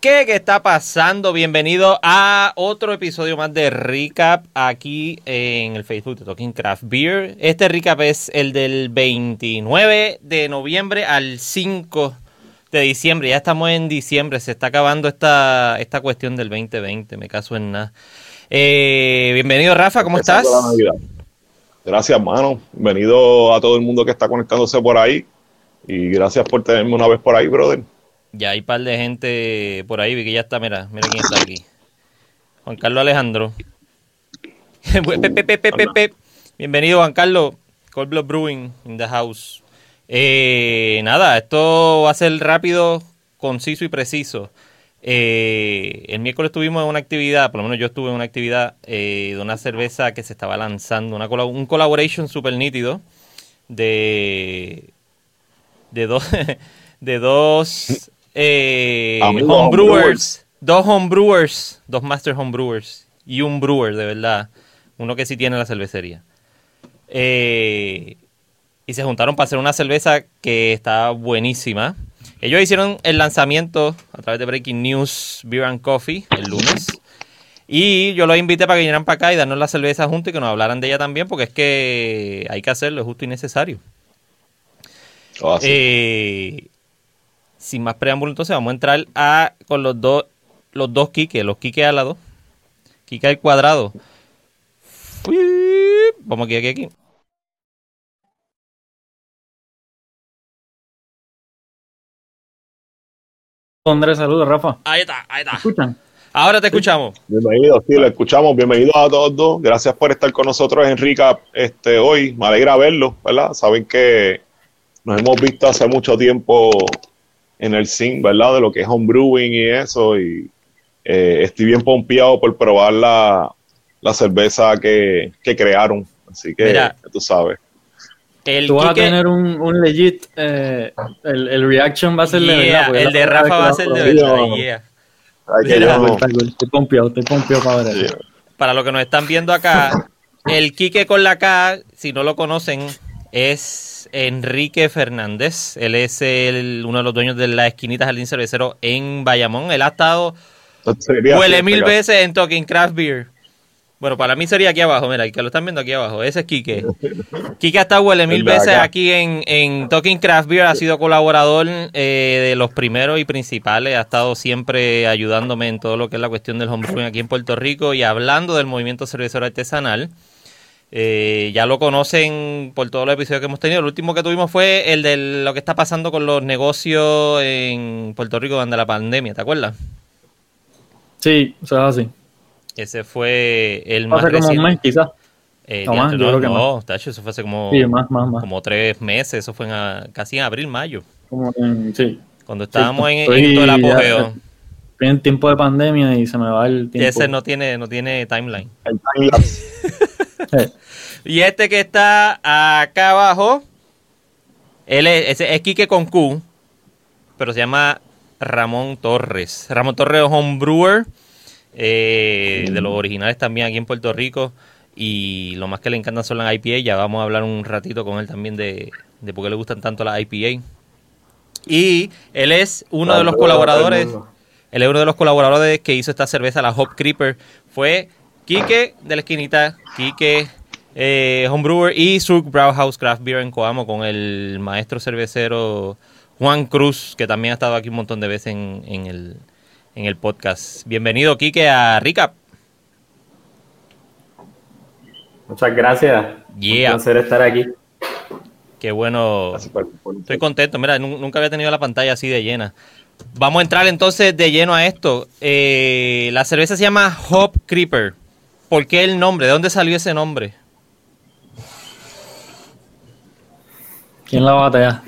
¿Qué, ¿Qué está pasando? Bienvenido a otro episodio más de Recap aquí en el Facebook de Talking Craft Beer. Este recap es el del 29 de noviembre al 5 de diciembre. Ya estamos en diciembre, se está acabando esta, esta cuestión del 2020, me caso en nada. Eh, bienvenido Rafa, ¿cómo estás? Gracias, hermano. Bienvenido a todo el mundo que está conectándose por ahí. Y gracias por tenerme una vez por ahí, brother. Ya hay un par de gente por ahí, vi que ya está, mira, mira quién está aquí. Juan Carlos Alejandro. Bienvenido, Juan Carlos. Cold Blood Brewing in the house. Eh, nada, esto va a ser rápido, conciso y preciso. Eh, el miércoles tuvimos una actividad, por lo menos yo estuve en una actividad eh, de una cerveza que se estaba lanzando, una un collaboration super nítido de, de dos, de dos eh, homebrewers, dos homebrewers, dos master homebrewers y un brewer de verdad, uno que sí tiene la cervecería. Eh, y se juntaron para hacer una cerveza que está buenísima. Ellos hicieron el lanzamiento a través de Breaking News Beer and Coffee el lunes. Y yo los invité para que vinieran para acá y darnos la cerveza juntos y que nos hablaran de ella también, porque es que hay que hacerlo, es justo y necesario. Oh, eh, sin más preámbulo, entonces vamos a entrar a con los dos los dos Kike, los Kike al lado. Kike al cuadrado. Vamos aquí, aquí, aquí. Andrés, saludos, Rafa. Ahí está, ahí está. escuchan? Ahora te escuchamos. Bienvenido, sí, lo escuchamos. Bienvenidos a todos. Gracias por estar con nosotros, Enrique, este, hoy. Me alegra verlo, ¿verdad? Saben que nos hemos visto hace mucho tiempo en el zinc, ¿verdad? De lo que es homebrewing y eso. Y eh, estoy bien pompeado por probar la, cerveza que, crearon. Así que tú sabes. El Tú vas a tener un, un legit, eh, el, el, reaction va a ser de verdad. El de Rafa va a ser de verdad, yeah. Te pompeado, te pompeado para ver Para los que nos están viendo acá, el Quique con la K, si no lo conocen, es Enrique Fernández. Él es el, uno de los dueños de la esquinita Jardín Cervecero en Bayamón. Él ha estado. Huele mil veces en Talking Craft Beer. Bueno, para mí sería aquí abajo, mira, que lo están viendo aquí abajo. Ese es Quique. Quique ha estado huele mil veces aquí en, en Talking Craft Beer. Ha sido colaborador eh, de los primeros y principales. Ha estado siempre ayudándome en todo lo que es la cuestión del homebrewing aquí en Puerto Rico y hablando del movimiento cervecero artesanal. Eh, ya lo conocen por todos los episodios que hemos tenido. El último que tuvimos fue el de lo que está pasando con los negocios en Puerto Rico durante la pandemia, ¿te acuerdas? Sí, o sea, así. Ese fue el más Hace como un mes, quizás. Eh, no, más, no, no Tacho, eso fue hace como, como tres meses, eso fue en, casi en abril, mayo. Como en, sí. Cuando estábamos en, en, todo el apogeo. En tiempo de pandemia y se me va el tiempo. Ese no tiene, no tiene timeline. El timeline. Y este que está acá abajo, él es, es, Quique con Q, pero se llama Ramón Torres. Ramón Torres es homebrewer, eh, de los originales también aquí en Puerto Rico. Y lo más que le encantan son las IPA. Ya vamos a hablar un ratito con él también de, de por qué le gustan tanto las IPA. Y él es uno de los colaboradores. Él es uno de los colaboradores que hizo esta cerveza, la Hop Creeper. Fue Quique de la esquinita, Quique eh, Homebrewer y Surk Brauhaus Craft Beer en Coamo con el maestro cervecero Juan Cruz, que también ha estado aquí un montón de veces en, el, podcast. Bienvenido, Quique, a Recap. Muchas gracias. Yeah. Un placer estar aquí. Qué bueno. Estoy contento. Mira, nunca había tenido la pantalla así de llena. Vamos a entrar entonces de lleno a esto. Eh, la cerveza se llama Hop Creeper. ¿Por qué el nombre? ¿De dónde salió ese nombre? ¿Quién la batea?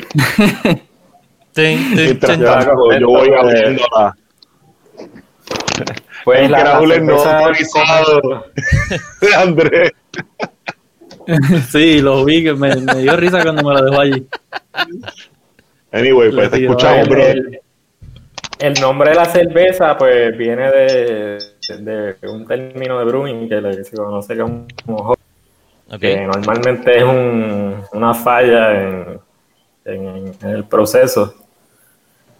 ten, ten, ten, yo voy abriendo la... Pues la, Raúl el no autorizado de Andrés. sí, lo vi, que me, me, dio risa cuando me lo dejó allí. Anyway, pues te escuchamos, bro. El nombre de la cerveza, pues, viene de, de un término de brewing que se conoce como que normalmente es un, una falla en, en, el proceso.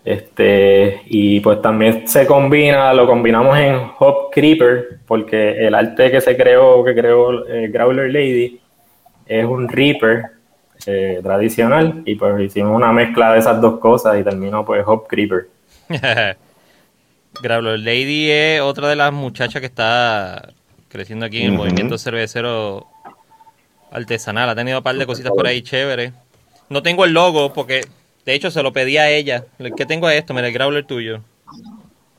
Este, y pues también se combina, lo combinamos en Hop Creeper, porque el arte que se creó, que creó eh, Growler Lady, es un Reaper eh, tradicional, y pues hicimos una mezcla de esas dos cosas y terminó pues Hop Creeper. Growler Lady es otra de las muchachas que está creciendo aquí en el movimiento cervecero artesanal. Ha tenido un par de cositas por ahí chéveres. No tengo el logo porque de hecho, se lo pedí a ella. El que tengo es esto, mira, el growler tuyo.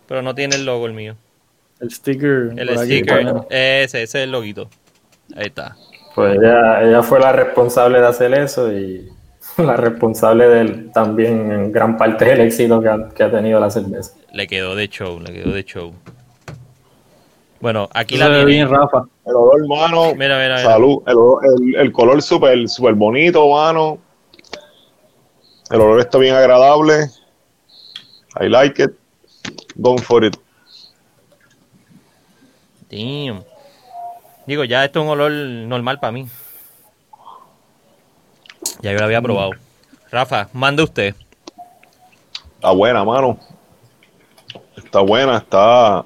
Pero no tiene el logo el mío. El sticker. El sticker. ese, ese es el loguito. Ahí está. Pues ella, ella fue la responsable de hacer eso y la responsable del también en gran parte del éxito que ha, que ha, tenido la cerveza. Le quedó de show, le quedó de show. Bueno, aquí la tiene. bien, Rafa. El olor, hermano. Mira, mira, Salud. El, el, el color súper super bonito, mano. El olor está bien agradable. I like it. Go for it. Damn. Digo, ya esto es un olor normal para mí. Ya yo lo había probado. Rafa, mande usted. Está buena, mano. Está buena, está,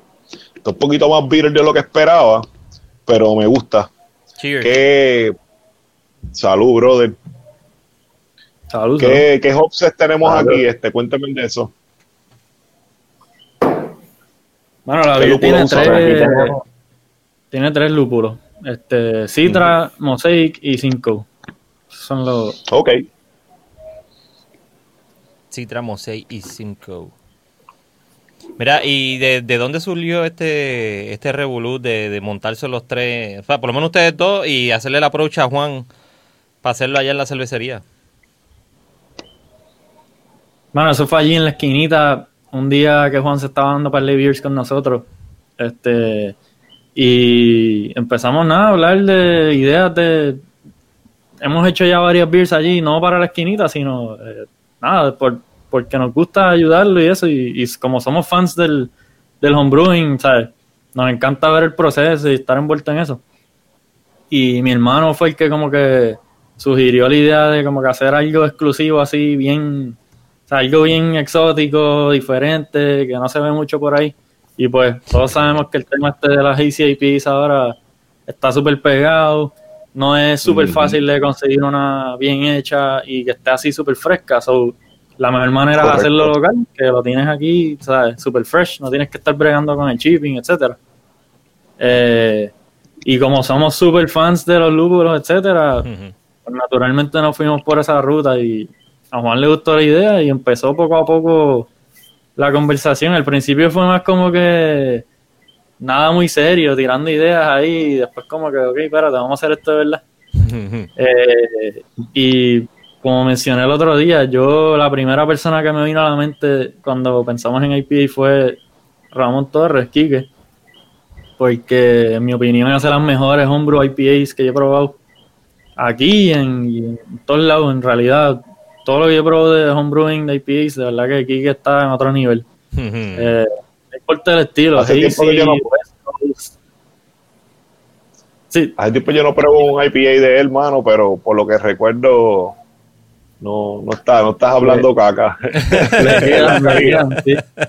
está un poquito más bitter de lo que esperaba, pero me gusta. Cheers. Qué salud, brother. Saludos. ¿Qué, ¿Qué tenemos aquí? Este, cuéntame de eso. Bueno, la vida tiene tres, tiene tres lúpulos. Este, Citra, Mosaic y Cinco. Son los. Ok. Citra, Mosaic y Cinco. Mira, ¿y de, de, dónde surgió este este revolú de, de, montarse los tres? O sea, por lo menos ustedes dos y hacerle la approach a Juan para hacerlo allá en la cervecería. Bueno, eso fue allí en la esquinita, un día que Juan se estaba dando para beers con nosotros. Este, y empezamos nada, a hablar de ideas de. Hemos hecho ya varias beers allí, no para la esquinita, sino eh, nada, por, porque nos gusta ayudarlo y eso. Y, como somos fans del, del homebrewing, ¿sabes? Nos encanta ver el proceso y estar envuelto en eso. Y mi hermano fue el que, como que sugirió la idea de como que hacer algo exclusivo así, bien o sea, algo bien exótico, diferente, que no se ve mucho por ahí. Y pues todos sabemos que el tema este de las ACIPs ahora está súper pegado. No es súper fácil de conseguir una bien hecha y que esté así súper fresca. So, la mejor manera de hacerlo local, que lo tienes aquí, ¿sabes? Súper fresh, no tienes que estar bregando con el shipping, etcétera. Eh, y como somos súper fans de los lúpulos, etcétera, pues naturalmente nos fuimos por esa ruta y a Juan le gustó la idea y empezó poco a poco la conversación. Al principio fue más como que nada muy serio, tirando ideas ahí y después como que, ok, espérate, vamos a hacer esto de verdad. Eh, y como mencioné el otro día, yo la primera persona que me vino a la mente cuando pensamos en IPA fue Ramón Torres, Quique, porque en mi opinión es de las mejores homebrew IPAs que yo he probado aquí en, y en todos lados en realidad todo lo que yo probé de homebrewing de IPAs, de verdad que Kike está en otro nivel. eh, importa el estilo. Hace tiempo sí, yo no Sí. Hace tiempo yo no pruebo un IPA de él, mano, pero por lo que recuerdo, no, no, está, no estás hablando caca.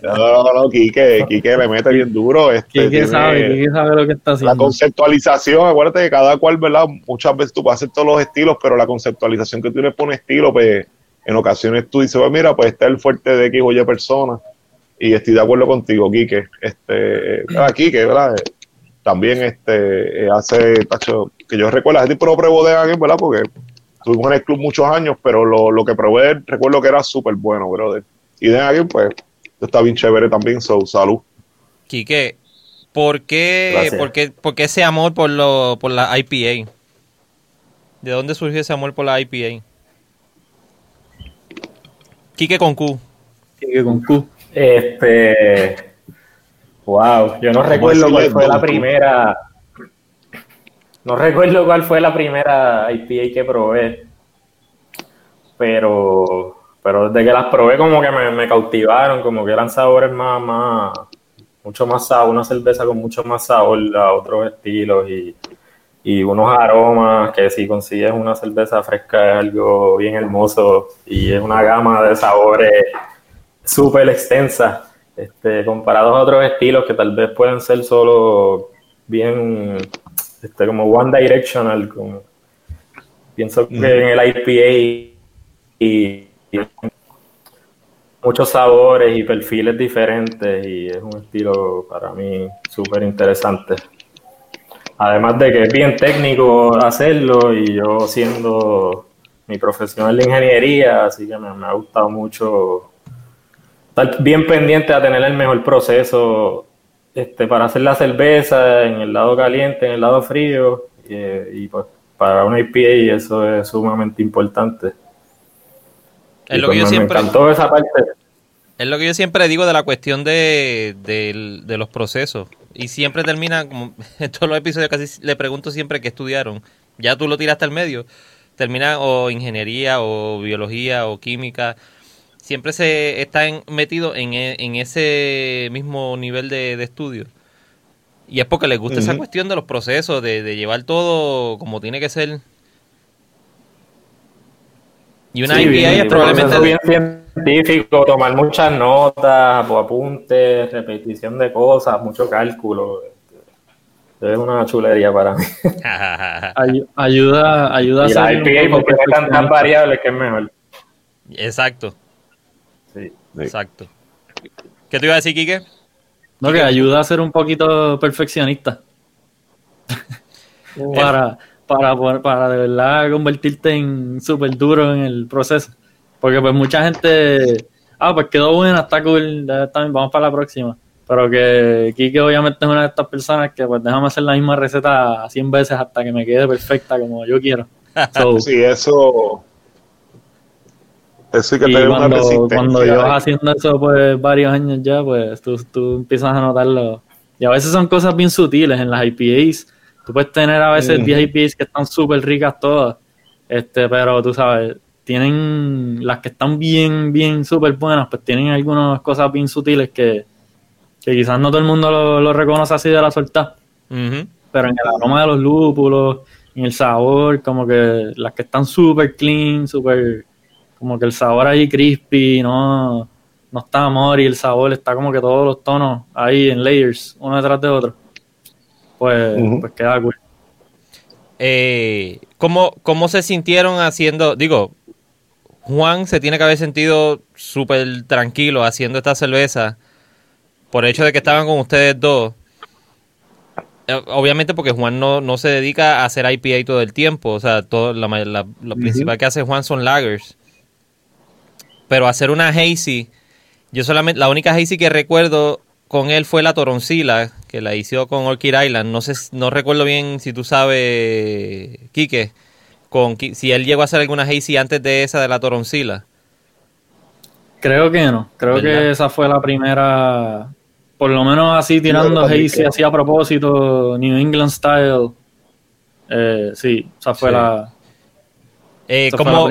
No, no, no, Quique, Quique le mete bien duro. Este, Quique sabe, Quique sabe lo que está haciendo. La conceptualización, acuérdate que cada cual, ¿verdad? Muchas veces tú puedes hacer todos los estilos, pero la conceptualización que tú le pones estilo, pues en ocasiones tú dices, pues mira, pues está el fuerte de X o Y persona. Y estoy de acuerdo contigo, Quique. Este, ah, Quique, ¿verdad? También este, hace, tacho, que yo recuerdo, ese tipo no probó de alguien, ¿verdad? Porque estuvimos en el club muchos años, pero lo, lo que probé, recuerdo que era súper bueno, brother. Y de alguien, pues, está bien chévere también, so, salud. Quique, ¿por qué, por qué, por qué ese amor por, lo, por la IPA? ¿De dónde surgió ese amor por la IPA? Quique con Q. Quique con Q. Este. Wow, yo no recuerdo cuál fue la primera. No recuerdo cuál fue la primera IPA que probé. Pero. Pero desde que las probé, como que me, me cautivaron, como que eran sabores más, más. Mucho más sabor, una cerveza con mucho más sabor a otros estilos y y unos aromas que si consigues una cerveza fresca es algo bien hermoso y es una gama de sabores súper extensa, este, comparados a otros estilos que tal vez pueden ser solo bien, este, como one directional, como, pienso que en el IPA y, muchos sabores y perfiles diferentes y es un estilo para mí súper interesante. Además de que es bien técnico hacerlo y yo siendo mi profesión de ingeniería, así que me, ha gustado mucho estar bien pendiente a tener el mejor proceso este, para hacer la cerveza en el lado caliente, en el lado frío y, pues para una IPA eso es sumamente importante. Es lo que pues yo siempre... esa parte. Es lo que yo siempre digo de la cuestión de, de los procesos y siempre termina, como en todos los episodios casi le pregunto siempre qué estudiaron. Ya tú lo tiraste al medio. Termina o ingeniería o biología o química. Siempre se está metido en, e, en, ese mismo nivel de, estudio. Y es porque les gusta esa cuestión de los procesos, de, de llevar todo como tiene que ser. Y una IPA es probablemente... Bien científico, tomar muchas notas, apuntes, repetición de cosas, mucho cálculo. Es una chulería para mí. ayuda, ayuda a la IPA porque no tan, tan variables que es mejor. Exacto. Sí. Exacto. ¿Qué te iba a decir, Quique? No, que ayuda a ser un poquito perfeccionista. para, para, para de verdad convertirte en súper duro en el proceso. Porque pues mucha gente, ah, pues quedó buena, está cool, vamos para la próxima. Pero que Kike obviamente es una de estas personas que pues déjame hacer la misma receta 100 veces hasta que me quede perfecta como yo quiero. sí, eso... Que tener cuando, una. Cuando yo haciendo eso pues varios años ya, pues tú, tú empiezas a notarlo. Y a veces son cosas bien sutiles en las IPAs Tú puedes tener a veces 10 IPs que están súper ricas todas, este, pero tú sabes, tienen las que están bien, bien súper buenas, pues tienen algunas cosas bien sutiles que, quizás no todo el mundo lo, reconoce así de la suelta. Pero en el aroma de los lúpulos, en el sabor, como que las que están súper clean, súper, como que el sabor ahí crispy, no, no está amor y el sabor está como que todos los tonos ahí en layers, uno detrás de otro pues, pues queda cool. Eh, ¿cómo, ¿Cómo se sintieron haciendo? Digo, Juan se tiene que haber sentido súper tranquilo haciendo esta cerveza por el hecho de que estaban con ustedes dos. Eh, obviamente porque Juan no, no se dedica a hacer IPA todo el tiempo. O sea, todo, la, lo principal que hace Juan son lagers. Pero hacer una hazy, yo solamente, la única hazy que recuerdo con él fue la Toroncila, que la hizo con Orchid Island. No sé, no recuerdo bien si tú sabes, Quique, con, si él llegó a hacer alguna hazy antes de esa de la Toroncila. Creo que no. Creo que esa fue la primera, por lo menos así tirando hazy así a propósito, New England style. Eh, sí, esa fue la... Eh, ¿cómo,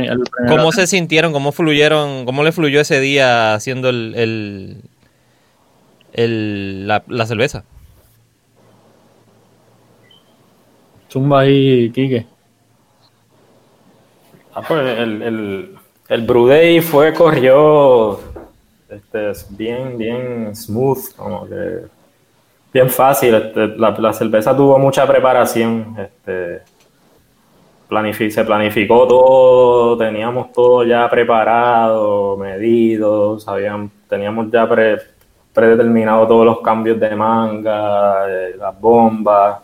¿Cómo se sintieron? ¿Cómo fluyeron? ¿Cómo le fluyó ese día haciendo el el, la, la cerveza. Zumba ahí, Kike. Ah, pues el, el, el Brew Day fue, corrió este, bien, bien smooth, como que bien fácil. Este, la, la, cerveza tuvo mucha preparación. Este, se planificó todo, teníamos todo ya preparado, medido, sabían, teníamos ya pre, predeterminado todos los cambios de manga, las bombas.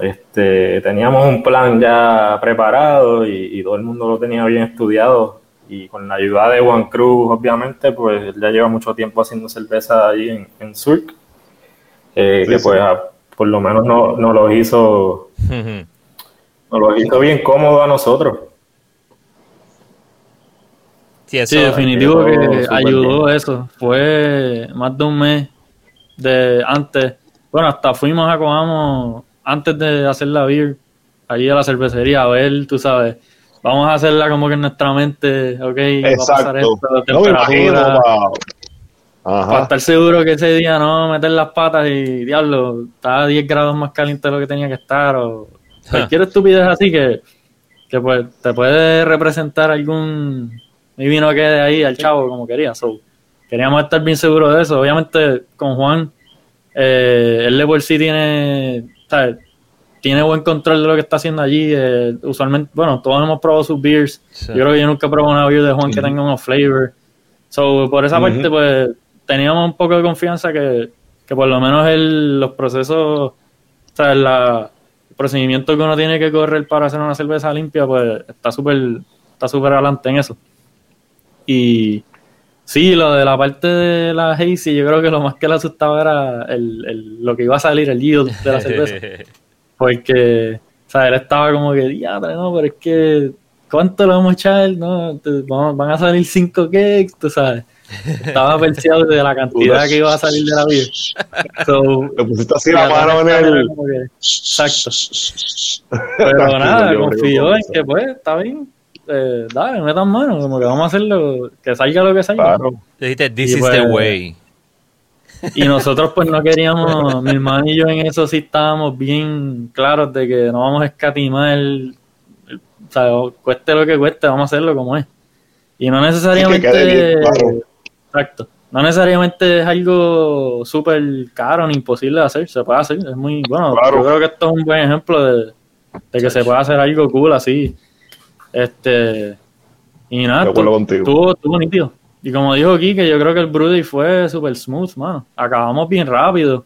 Este, teníamos un plan ya preparado y, todo el mundo lo tenía bien estudiado. Y con la ayuda de Juan Cruz, obviamente, pues ya lleva mucho tiempo haciendo cerveza ahí en, en Surk. Eh, que pues por lo menos no, no lo hizo nos lo hizo bien cómodo a nosotros. Sí, definitivo que ayudó eso. Fue más de un mes de antes. Bueno, hasta fuimos a Coamo antes de hacer la beer, allí a la cervecería, a ver, tú sabes, vamos a hacerla como que en nuestra mente, ok, Exacto. va a pasar esto, temperatura. para estar seguro que ese día no meter las patas y diablo, estaba a 10 grados más caliente de lo que tenía que estar, o cualquier estupidez así que, que pues te puede representar algún y vino que de ahí al chavo como quería. So, queríamos estar bien seguros de eso. Obviamente, con Juan, eh, él de por sí tiene, ¿sabes? tiene buen control de lo que está haciendo allí. eh, usualmente, bueno, todos hemos probado sus beers. Sí. Yo creo que yo nunca he probado una beer de Juan que tenga unos flavor. So, por esa parte, pues, teníamos un poco de confianza que, que por lo menos el, los procesos, o sea, la, el procedimiento que uno tiene que correr para hacer una cerveza limpia, pues, está súper está súper adelante en eso. Y sí, lo de la parte de la hazy, yo creo que lo más que le asustaba era el, el- lo que iba a salir, el yield de la cerveza. Porque, o sea, él estaba como que, diadre, no, pero es que, ¿cuánto lo vamos a echar? No, te- vamos- van a salir cinco cakes, tú sabes. Estaba perseado de la cantidad que iba a salir de la beer. So, Le pusiste así la mano en el. Exacto. Pero nada, creo en que- pues, está bien. Eh, dale, metan mano, como que vamos a hacerlo, que salga lo que salga. Claro. Dijiste, this Y is pues- the way. Y nosotros pues no queríamos, mi hermano y yo en eso sí estábamos bien claros de que no vamos a escatimar, el- el- o sea, cueste lo que cueste, vamos a hacerlo como es. Y no necesariamente, quede bien claro. Exacto, no necesariamente es algo súper caro ni imposible de hacer, se puede hacer, es muy, bueno, Claro. yo creo que esto es un buen ejemplo de, de que se puede hacer algo cool así. Este, y nada, estuvo- contigo. estuvo, nítido. Y como dijo aquí, que yo creo que el Broody fue super smooth, mano. Acabamos bien rápido.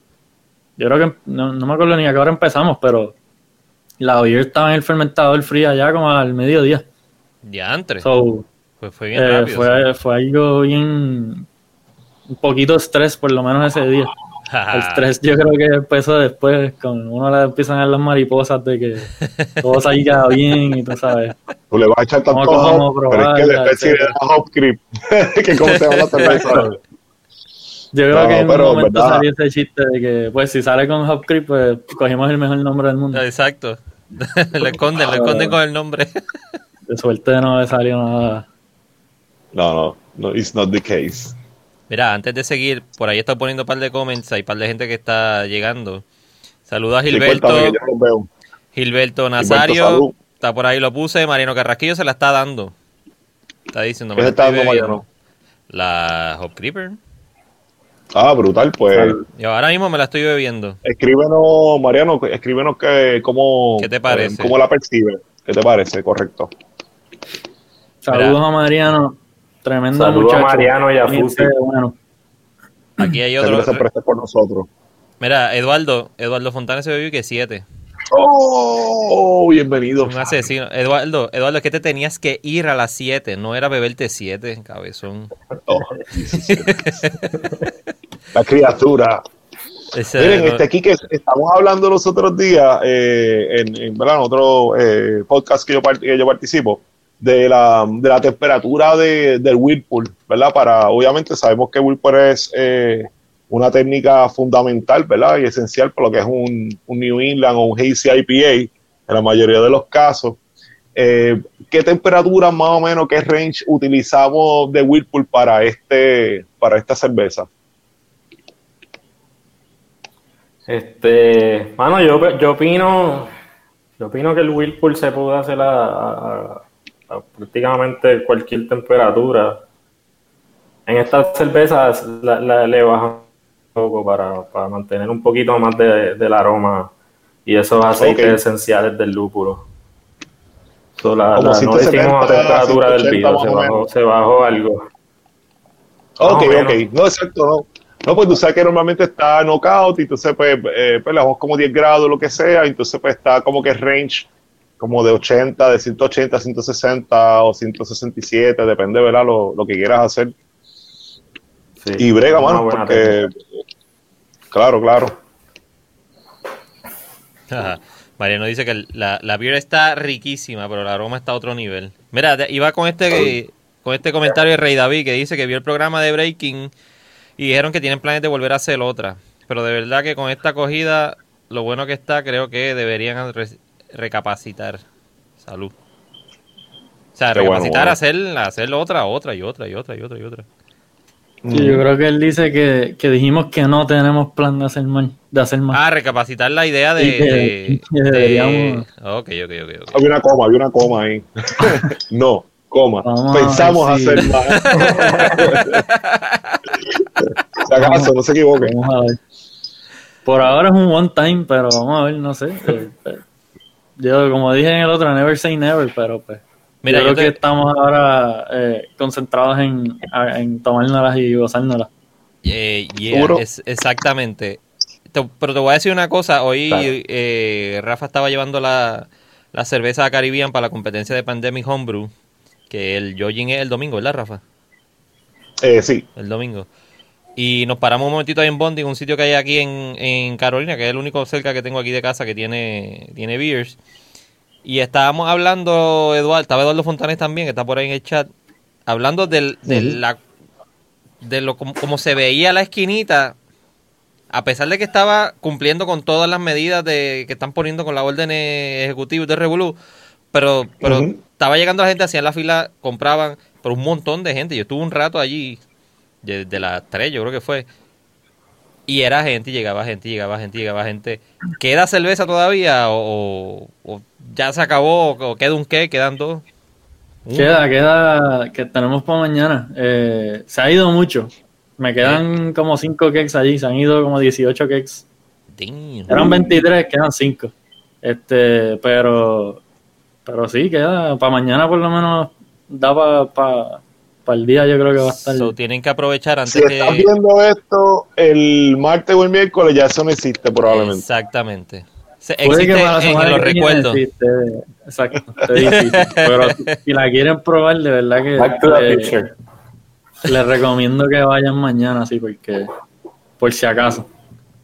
Yo creo que no, no me acuerdo ni a qué hora empezamos, pero la beer estaba en el fermentador fría ya como al mediodía. Diantre. So, Pues fue bien eh, rápido. fue, fue algo bien. Un poquito estrés, por lo menos ese día. El estrés yo creo que empezó después, con uno le empiezan a dar las mariposas de que todo salga bien y tú sabes. Tú le vas a echar tanto ¿Cómo pero es que le hop creep, que como se llama la cerveza. Yo creo No, que en un momento ¿verdad? salió ese chiste de que, pues, si sale con Hop Creep, pues cogimos el mejor nombre del mundo. Exacto. lo esconden, lo esconden con el nombre. De suerte no le salió nada. No, no, no, it's not the case. Mira, antes de seguir, por ahí está poniendo un par de comments, hay un par de gente que está llegando. Saludos a Sí, Gilberto, cuéntame, que yo los veo. Gilberto Nazario, salud. está por ahí, lo puse, Mariano Carrasquillo se la está dando. Está diciendo, ¿Qué se está dando. Mariano? La Hop Creeper. Ah, brutal, pues Yo ahora mismo me la estoy bebiendo. escríbenos, Mariano, escríbenos que, cómo, ¿Qué te parece? eh, cómo la percibe. ¿Qué te parece? Correcto. Saludos Mira. a Mariano. Tremendo Saludos a. Mariano y a Fusi. Bueno, Aquí hay otro. se presta por nosotros. Mira, Eduardo, Eduardo Fontana se bebió que 7. ¡Oh! Bienvenido. Un asesino. Eduardo, Eduardo, es que te tenías que ir a las 7, no era beberte 7, cabezón. Oh, la criatura. Ese- Miren, no- este aquí que estamos hablando los otros días, eh, en, en, ¿verdad? en otro eh, podcast que yo, que yo participo, de la, de la temperatura de, del Whirlpool, ¿verdad? Para, obviamente sabemos que Whirlpool es eh, una técnica fundamental, ¿verdad? Y esencial por lo que es un, un New England o un Hazy IPA, en la mayoría de los casos. Eh, ¿Qué temperatura más o menos, qué range utilizamos de Whirlpool para, este, para esta cerveza? Este, mano, yo, yo opino, yo opino que el Whirlpool se puede hacer a, a- a prácticamente cualquier temperatura. En estas cervezas la, la- le bajan un poco para, para mantener un poquito más de- del aroma y esos aceites Ok. esenciales del lúpulo. So, la- Como la- no 170, decimos a temperatura del 180 vidrio, más se bajó, se bajó algo. Ok, Más o ok. No, exacto, no. No, pues tú sabes que normalmente está knockout y entonces pues, eh, pues le damos como 10 grados, lo que sea, entonces pues está como que range como de 80, de 180 a 160 o 167, depende, ¿verdad? Lo, lo que quieras hacer. Sí, Y brega, mano, porque... Claro, claro. Ajá. Mariano dice que la, la beer está riquísima, pero el aroma está a otro nivel. Mira, te- iba con este con este comentario de Rey David que dice que vio el programa de Breaking y dijeron que tienen planes de volver a hacer otra. Pero de verdad que con esta acogida, lo bueno que está, creo que deberían recapacitar. Salud. O sea, Qué recapacitar, bueno. hacer, hacer otra, otra y otra y otra y otra y otra. sí, yo creo que él dice que, que dijimos que no tenemos plan de hacer más. De hacer más. Ah, recapacitar la idea de... Que- de- que de- deberíamos- Ok, ok, ok. ok. Había una coma, había una coma ahí. no, coma. Vamos a Pensamos ver si- hacer más. acaso, no se equivoque. Vamos a ver. Por ahora es un one time, pero vamos a ver, no sé. Yo, como dije en el otro, never say never, pero pues. Mira, yo yo creo te- que estamos ahora eh, concentrados en, a- en tomárnoslas y gozárnoslas. Eh, yeah, es- exactamente. Te- pero te voy a decir una cosa. Hoy Claro. eh, Rafa estaba llevando la, la cerveza Caribbean para la competencia de Pandemic Homebrew. Que el Yojin es el domingo, ¿verdad, Rafa? Eh, sí, El domingo. Y nos paramos un momentito ahí en Bonding, un sitio que hay aquí en, en Carolina, que es el único cerca que tengo aquí de casa que tiene, tiene beers. Y estábamos hablando, Eduardo, estaba Eduardo Fontanes también, que está por ahí en el chat, hablando del, de la de lo como, como se veía la esquinita, a pesar de que estaba cumpliendo con todas las medidas de que están poniendo con la orden ejecutiva de Revolú, pero, pero estaba llegando la gente, hacían la fila, compraban, pero un montón de gente. Yo estuve un rato allí, de, de las 3 yo creo que fue, y era gente, y llegaba gente, y llegaba gente, llegaba gente. ¿Queda cerveza todavía o, ya se acabó o queda un qué? ¿Quedan dos? Uno. Queda, queda, que tenemos para mañana. Eh, se ha ido mucho. Me quedan como 5 cakes allí, se han ido como 18 cakes. Damn. Eran 23, quedan 5. Este, pero, pero sí, queda, para mañana por lo menos da para el día, yo creo que va a estar. So, tienen que aprovechar antes si estás que... viendo esto el martes o el miércoles, ya eso no existe probablemente. Exactamente. Se- existe que para la en, los recuerdos. exacto. Pero si, la quieren probar, de verdad que Back to the le- picture. les recomiendo que vayan mañana, sí, porque por si acaso.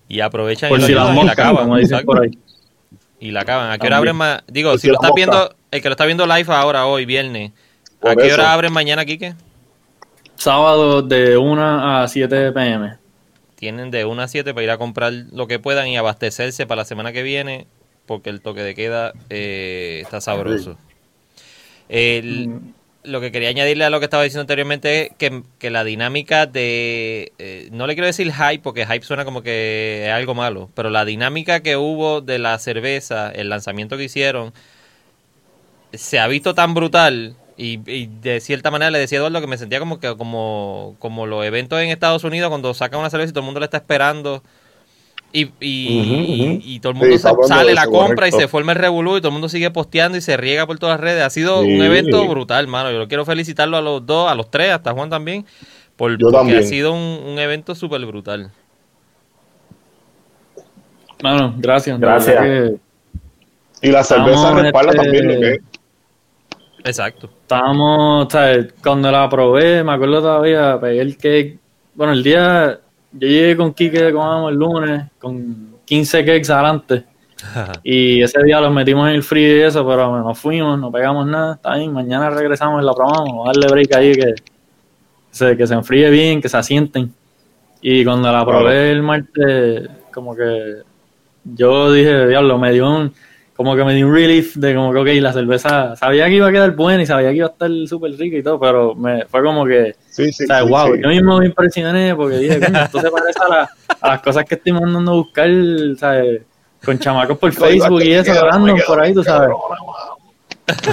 Y aprovechan Por y, lo si las ayudan y la acaban. como dicen exacto. por ahí. Y la acaban. ¿A qué hora abren más? Digo, Por si si lo estás viendo, el que lo está viendo live ahora, hoy, viernes, ¿a qué hora abren mañana, Quique? Sábado de 1 a 7 pm. Tienen de 1 a 7 para ir a comprar lo que puedan y abastecerse para la semana que viene, porque el toque de queda eh, está sabroso. El- Mm. Lo que quería añadirle a lo que estaba diciendo anteriormente es que, que la dinámica de... eh, no le quiero decir hype, porque hype suena como que es algo malo, pero la dinámica que hubo de la cerveza, el lanzamiento que hicieron, se ha visto tan brutal y, y de cierta manera le decía a Eduardo que me sentía como que como, como los eventos en Estados Unidos cuando sacan una cerveza y todo el mundo la está esperando y, y, todo el mundo sale, la eso, compra correcto. y se forma el revolú y todo el mundo sigue posteando y se riega por todas las redes. Ha sido Sí. un evento brutal, mano. Yo lo quiero felicitarlo a los dos, a los tres, hasta Juan también, por, Yo porque también. ha sido un, un evento súper brutal. Bueno, gracias. Gracias. que Y la cerveza Estamos, respalda este, también lo que es. Exacto. Estábamos, ¿sabes? Cuando la probé, me acuerdo todavía, pegué el cake. Bueno, el día, yo llegué con Kike, comamos el lunes, con 15 cakes adelante. Y ese día los metimos en el frío y eso, pero nos fuimos, no pegamos nada. Está bien, mañana regresamos y la probamos. Darle break ahí que se, que se enfríe bien, que se asienten. Y cuando la probé el martes, como que yo dije, diablo, me dio un, como que me dio un relief de como que, ok, la cerveza, sabía que iba a quedar buena y sabía que iba a estar súper rica y todo, pero me fue como que, Sí, sí, o sea, sí, wow, yo mismo me impresioné porque dije, coño, esto se parece a, la- a las cosas que estoy mandando a buscar, ¿sabes? Con chamacos por Facebook y eso, queda, por ahí, tú sabes.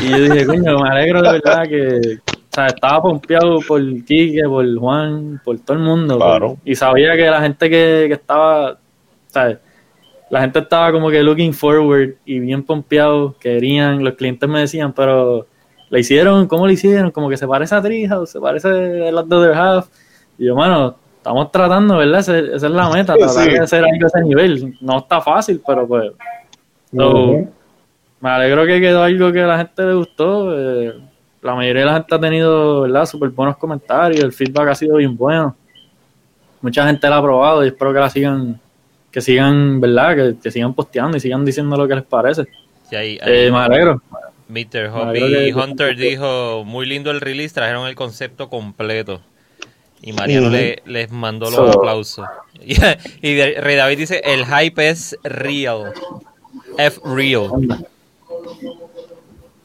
Y yo dije, coño, me alegro de verdad que, o sea, estaba pompeado por Quique, por Juan, por todo el mundo. Claro. por- y sabía que la gente que, que estaba, ¿sabes? La gente estaba como que looking forward y bien pompeado, querían, los clientes me decían, pero ¿la hicieron? ¿Cómo lo hicieron? Como que se parece a Treehouse, se parece a las de Other Half. Y yo, mano, estamos tratando, ¿verdad? Esa es la meta, tratar sí. de hacer algo a ese nivel. No está fácil, pero pues... so. Me alegro que quedó algo que a la gente le gustó. eh, la mayoría de la gente ha tenido, ¿verdad? Súper buenos comentarios. El feedback ha sido bien bueno. Mucha gente la ha probado y espero que la sigan, que sigan, ¿verdad? Que, que sigan posteando y sigan diciendo lo que les parece. Sí, ahí- ahí- Eh, me alegro. Mr. Hobby que- Hunter dijo, muy lindo el release, trajeron el concepto completo. Y Mariano le- les mandó los So- aplausos. Y, Rey David dice, el hype es real. F real.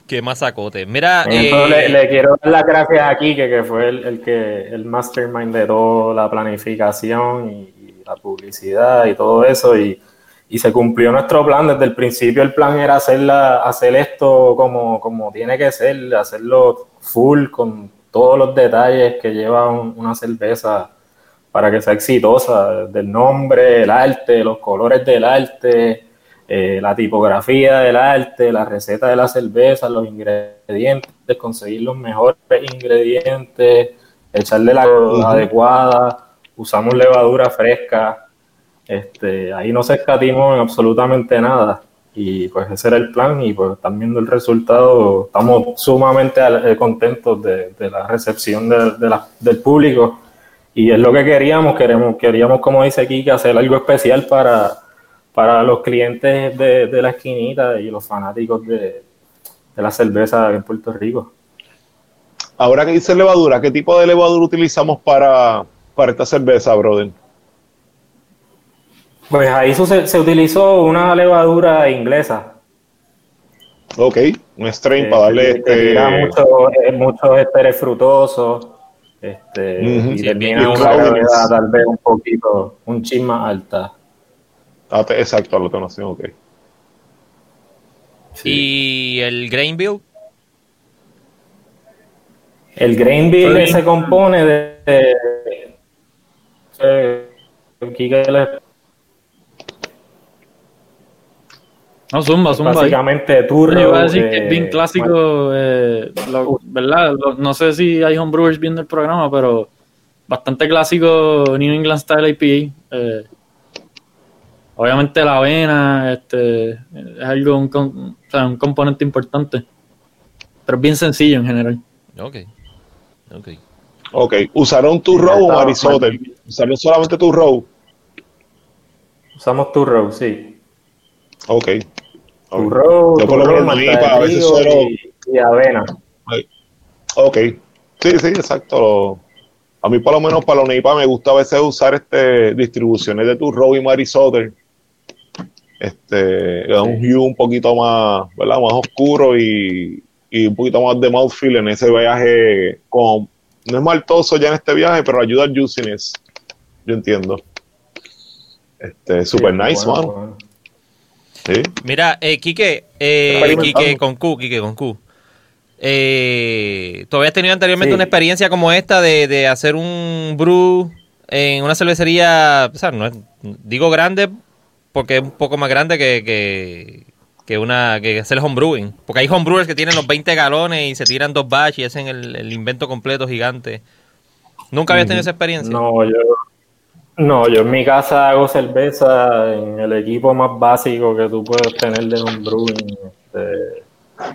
Qué masacote. Mira, eh, le, le quiero dar las gracias a Kike, que fue el, el que el mastermind de toda la planificación y la publicidad y todo eso. Y, y se cumplió nuestro plan. Desde el principio el plan era hacerla, hacer esto como, como tiene que ser, hacerlo full con todos los detalles que lleva un- una cerveza para que sea exitosa, del nombre, el arte, los colores del arte, eh, la tipografía del arte, la receta de la cerveza, los ingredientes, conseguir los mejores ingredientes, echarle la adecuada, usamos levadura fresca, este, ahí no se escatimó en absolutamente nada. Y pues ese era el plan y pues están viendo el resultado, estamos sumamente eh, contentos de, la recepción del público. Y es lo que queríamos, queremos, queríamos como dice que hacer algo especial para, para los clientes de, la esquinita y los fanáticos de, la cerveza en Puerto Rico. Ahora que dice levadura, ¿qué tipo de levadura utilizamos para, para esta cerveza, brother? Pues ahí se, se utilizó una levadura inglesa. Ok, un strain para darle este... mucho, eh, muchos esteres frutosos. Este, y termina una tal vez un poquito, un chin más alta. Ah, exacto, la tonación, ok. ¿Y el grain build? El grain build se compone de, de, No, zumba, zumba. Básicamente turno. Yo iba a decir que es bien clásico, eh, ¿verdad? no sé si hay homebrewers viendo el programa, pero bastante clásico New England Style IPA. Eh, obviamente la avena este, es algo, un, o sea, un componente importante, pero es bien sencillo en general. Ok, ok. Ok, ¿usaron tu row o Marisote? ¿Usaron solamente tu row? Usamos tu row, sí. Ok. Turro, a veces solo... y, avena. Ok. Sí, sí, exacto. A mí, por lo menos, para la NIPA me gusta a veces usar este distribuciones de turro y marisote. Este, da un hue un poquito más, ¿verdad? Más oscuro y, y un poquito más de mouthfeel en ese viaje. Con, no es maltoso ya en este viaje, pero ayuda al juiciness. Yo entiendo. Este, super nice, man. Mira, eh, Quique, eh, Quique con Q, Quique con Q. Eh, ¿Tú habías tenido anteriormente una experiencia como esta de, hacer un brew en una cervecería, o sea, no digo grande porque es un poco más grande que, que, una que hacer homebrewing? Porque hay homebrewers que tienen los 20 galones y se tiran dos batch y hacen el, invento completo gigante. ¿Nunca habías tenido esa experiencia? No, yo no, yo en mi casa hago cerveza en el equipo más básico que tú puedes tener de un brewing, este,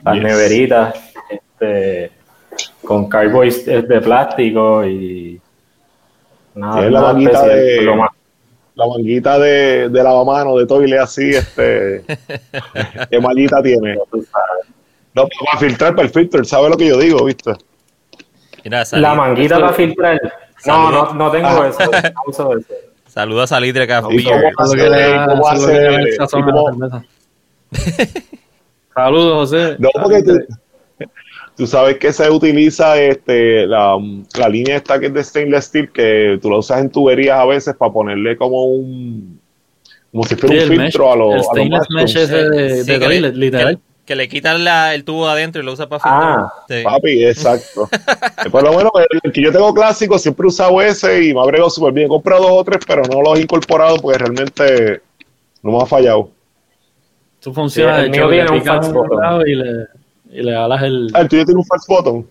las neveritas, este, con carboys de plástico y nada, la manguita de, la manguita de, de lavamano de toile así, este, qué mallita tiene. No, para filtrar para el filter, ¿sabes lo que yo digo, viste? la manguita para filtrar. No, no, no tengo eso. No uso eso. Saludos a Salitre Café. Saludos, José. No, porque tú, sabes que se utiliza este la, la, línea esta que es de stainless steel, que tú la usas en tuberías a veces para ponerle como un como si fuera un filtro a los. El stainless mesh ese de, de literal que le quitan la, el tubo adentro y lo usa para filtrar. Ah, papi, exacto. Por lo menos el que yo tengo clásico siempre he usado ese y me ha bregado súper bien. He comprado dos o tres, pero no los he incorporado porque realmente no me ha fallado. Tú funciona el mío tiene un. Y le, y le alas el... Ah, el tuyo tiene un false bottom.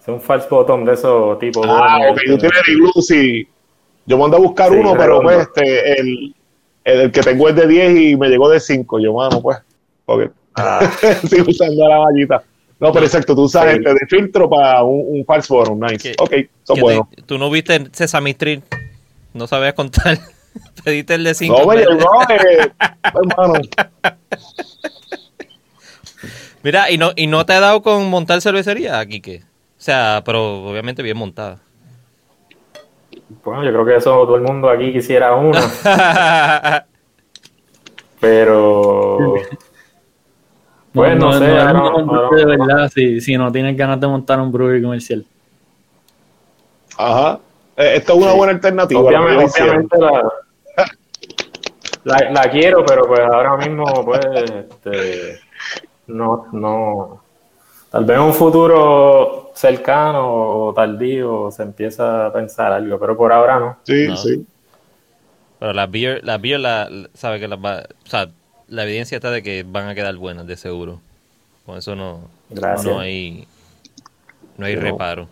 Es un false bottom de esos tipos. Ah, ok, tú tienes el glue, sí. Yo mandé a buscar uno, pero pues este, el, el, que tengo es de 10 y me llegó de 5. Yo, mano, pues, ok. Ah. usando la mallita. No, pero exacto, tú usas este de filtro para un, un false bottom, nice. ok, son buenos. Tú no viste Sesame Street, no sabías contar. Pediste el de 5. No, oye, no, eh, hermano. Mira, ¿y no, ¿y no te ha dado con montar cervecería aquí que? O sea, pero obviamente bien montada. Bueno, yo creo que eso todo el mundo aquí quisiera uno. pero bueno, no, no, de verdad si, si, no tienes ganas de montar un brewery comercial. Ajá. Eh, esto es una buena alternativa. Obviamente, la, la, quiero, pero pues ahora mismo pues este, no, no, Tal vez en un futuro cercano o tardío se empieza a pensar algo, pero por ahora no. Sí, No. sí. Pero las beer, las beer la, sabe que las va, o sea, la evidencia está de que van a quedar buenas, de seguro. Con eso no, Gracias. no hay, no hay reparo.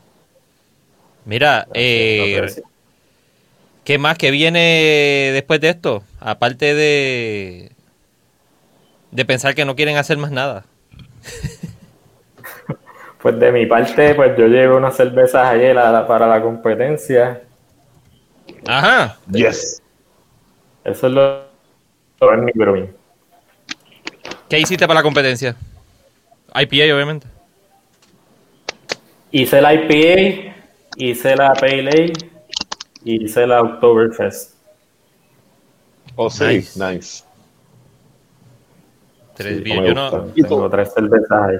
Mira, eh. ¿qué más que viene después de esto? Aparte de, de pensar que no quieren hacer más nada. Pues de mi parte, pues yo llevo unas cervezas ayer a la- para la competencia. Ajá. Yes. Eso es lo, lo es mi. ¿Qué hiciste para la competencia? IPA, obviamente. Hice la IPA, hice la Pale Ale y hice la Oktoberfest. Oh, sí, Nice. nice. Tres Sí, no Yo no. Tengo tres cervezas ahí.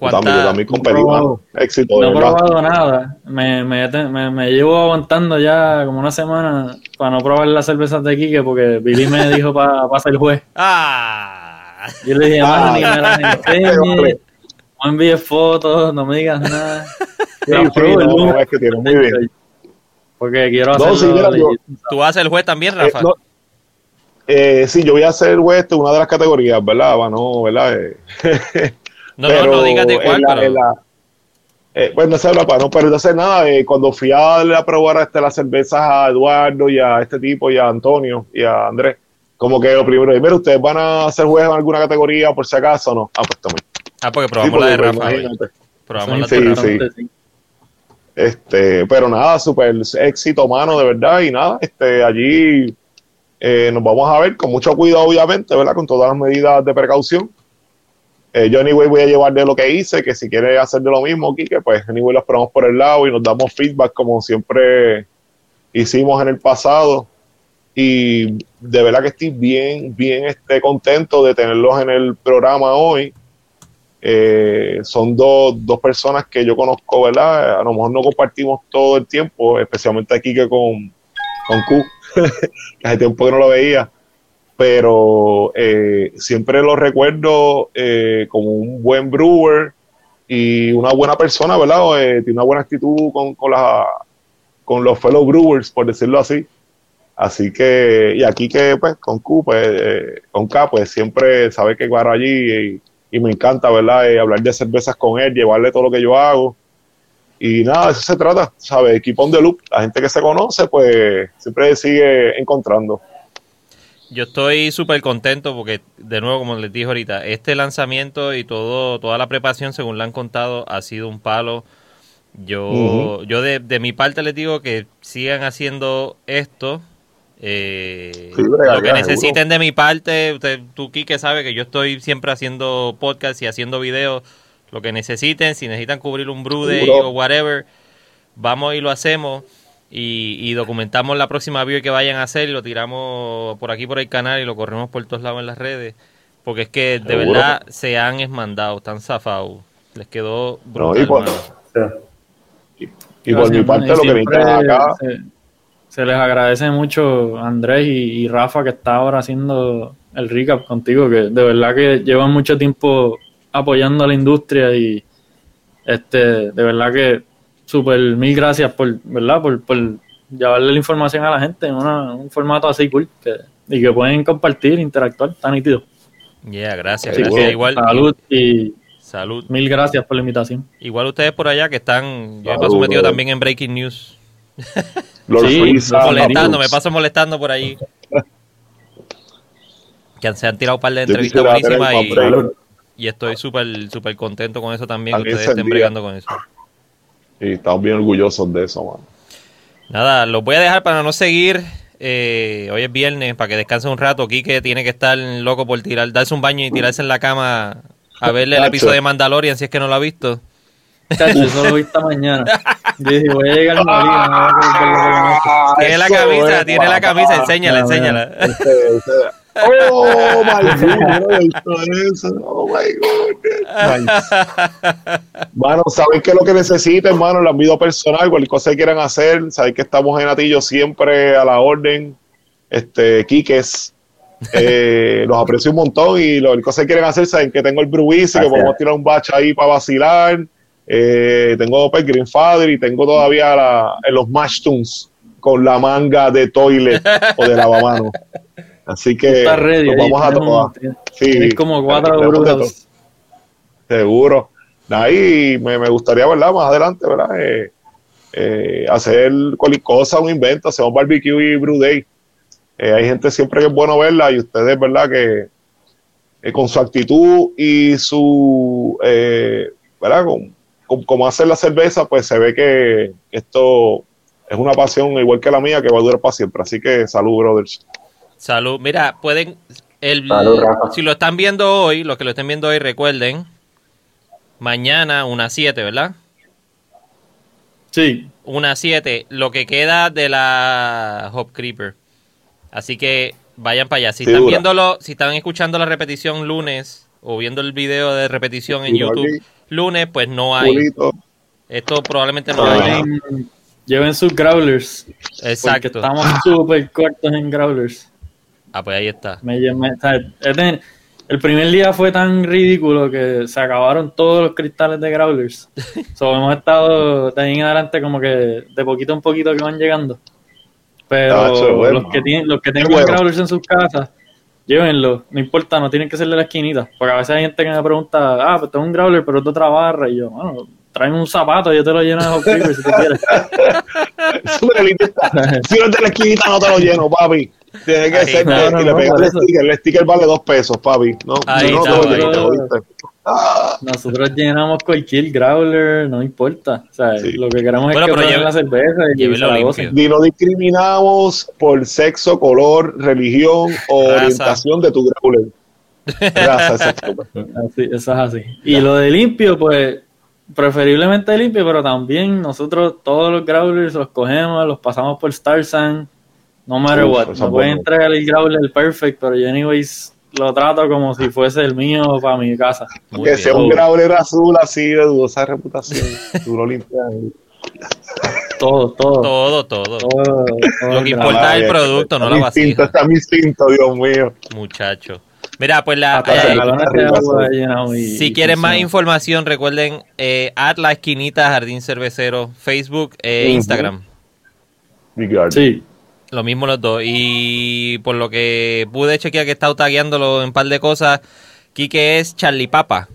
Yo también, yo ¿cuánta- también competí, No, mano. Éxito, No he probado nada. Me, me, me, me llevo aguantando ya como una semana para no probar las cervezas de Kike porque Billy me dijo para ser juez. Ah. Yo le dije, Ah, ni me las enseñes, no envíes fotos, no me digas nada. Sí, no, no, es que tiene muy bien. Porque quiero No, hacerlo. sí, mira, yo- legit. ¿Tú vas a ser juez también, Eh, Rafa? no, eh, sí, yo voy a hacer West una de las categorías, ¿verdad? Va, No, ¿verdad? Eh, No, no, no digas de cuál, la- pero... la- eh, pues no se habla para no perderse nada. eh, cuando fui a darle a probar este, las cervezas a Eduardo y a este tipo y a Antonio y a Andrés, como que lo primero, mira, ustedes van a hacer jueces en alguna categoría por si acaso o no. Ah, pues tome. Ah, porque Sí, probamos la de porque, Rafa. Probamos la Eso de Sí, Rafa. sí. Este, pero nada, súper éxito, mano, de verdad. Y nada, este, allí eh, nos vamos a ver con mucho cuidado, obviamente, ¿verdad? Con todas las medidas de precaución. Eh, yo, anyway, voy a llevar de lo que hice, que si quiere hacer de lo mismo, Kike, pues, anyway, lo esperamos por el lado y nos damos feedback como siempre hicimos en el pasado. Y de verdad que estoy bien, bien este, contento de tenerlos en el programa hoy. Eh, son dos, dos personas que yo conozco, ¿verdad? A lo mejor no compartimos todo el tiempo, especialmente aquí que con, con Q, hace tiempo que no lo veía, pero eh, siempre lo recuerdo eh, como un buen brewer y una buena persona, ¿verdad? Eh, tiene una buena actitud con, con, la, con los fellow brewers, por decirlo así. Así que, y aquí que, pues, con Q, pues, con K, pues siempre sabe que guarda allí y, me encanta, ¿verdad? Hablar de cervezas con él, llevarle todo lo que yo hago. Y nada, eso se trata, ¿sabes? Keep on the loop. La gente que se conoce, pues, siempre sigue encontrando. Yo estoy súper contento porque, de nuevo, como les dije ahorita, este lanzamiento y todo toda la preparación, según le han contado, ha sido un palo. Yo, yo de, de mi parte les digo que sigan haciendo esto. Eh, Sí, lo que seguro. necesiten de mi parte, usted, tú, Kike, sabe que yo estoy siempre haciendo podcast y haciendo videos. Lo que necesiten, si necesitan cubrir un brew day o whatever, vamos y lo hacemos. Y, y documentamos la próxima beer que vayan a hacer y lo tiramos por aquí por el canal y lo corremos por todos lados en las redes. Porque es que de Seguro. verdad se han esmandado, están zafados. Les quedó No, brutal, y por- Y mi parte, lo que necesitan acá, Se, se les agradece mucho Andrés y, y Rafa que está ahora haciendo el recap contigo, que de verdad que llevan mucho tiempo apoyando a la industria y este de verdad que súper mil gracias por, ¿verdad? Por, por llevarle la información a la gente en una- un formato así cool que, y que pueden compartir, interactuar, está nítido. Yeah, gracias, gracias. Igual, Salud y salud. mil gracias por la invitación. Igual ustedes por allá que están, yo me paso metido también en Breaking News. Sí, molestando, me paso molestando por ahí. Que se han tirado un par de entrevistas buenísimas y. y estoy súper súper contento con eso también, que ustedes estén bregando con eso. Y estamos bien orgullosos de eso, mano. Nada, los voy a dejar para no seguir. Eh, hoy es viernes, para que descanse un rato. Quique tiene que estar loco por tirar, darse un baño y tirarse en la cama a verle el episodio de Mandalorian si es que no lo ha visto. Chacho, eso lo vi esta mañana. Yo dije, voy a llegar Molina, no voy a. Tiene la camisa, tiene la camisa, enséñala, enséñala. Oh my god, eso. Oh my god. Mano, saben que lo que necesiten, hermano, el ámbito personal, cualquier cosa que quieran hacer, saben que estamos en Atillo siempre a la orden. Este, Quiques, Eh, los aprecio un montón y lo único que quieren hacer saben que tengo el Bruisi, que podemos tirar un batch ahí para vacilar. Eh, tengo pues, Greenfather y tengo todavía la, los Mash Tunes con la manga de toilet o de lavamanos. Así que nos vamos a todas. Sí, como cuatro brujas. Seguro. Ahí me, me, gustaría, ¿verdad? Más adelante, ¿verdad? Eh, eh, hacer cualquier cosa, un invento, hacer un barbecue y brew day. Eh, hay gente siempre que es bueno verla y ustedes, ¿verdad? Que con su actitud y su, ¿verdad? Con, como hacer la cerveza, pues se ve que esto es una pasión igual que la mía que va a durar para siempre. Así que salud, brothers. Salud. Mira, pueden, el, si lo están viendo hoy, los que lo estén viendo hoy, recuerden, mañana una 7, ¿verdad? Sí. Una 7, lo que queda de la Hop Creeper. Así que vayan para allá. Si están viéndolo, si están escuchando la repetición lunes o viendo el video de repetición en YouTube lunes, pues no hay. Esto probablemente no hay. Lleven sus growlers. Exacto. estamos súper cortos en growlers. Ah, pues ahí está. el primer día fue tan ridículo que se acabaron todos los cristales de growlers. so, hemos estado de ahí en adelante como que de poquito en poquito que van llegando. Pero los que tienen, los que tengan growlers en sus casas, llévenlo, no importa, no tienen que ser de la esquinita. Porque a veces hay gente que me pregunta, ah, pues tengo un growler, pero es de otra barra. Y yo, bueno, tráeme un zapato, yo te lo lleno de hot si tú quieres. si no es de la esquinita, no te lo lleno, papi. Tiene que ser no, y le pegas el sticker. El sticker vale dos pesos, papi. No, ahí no, nosotros, nosotros llenamos cualquier growler, no importa. O sea, lo que queremos es que lleve, la cerveza y, y no discriminamos por sexo, color, religión o orientación de tu growler. Gracias, así, eso es así. Y lo de limpio, pues preferiblemente limpio, pero también nosotros todos los growlers los cogemos, los pasamos por Starsan no matter what. Me pueden entregar el Growler perfect, pero yo anyways lo trato como si fuese el mío para mi casa. que sea un Growler azul así de dudosa reputación. Lo limpias. Todo, todo. Todo, todo. lo que importa es el producto, no la vasija. Está mi instinto, Dios mío. Muchacho. Mira, pues la. Eh, si quieren más información, recuerden eh, at la esquinita Jardín Cervecero, Facebook e Instagram. Sí. Lo mismo los dos. Y por lo que pude chequear que he estado tagueándolo en un par de cosas, Kike es Charlie Papa.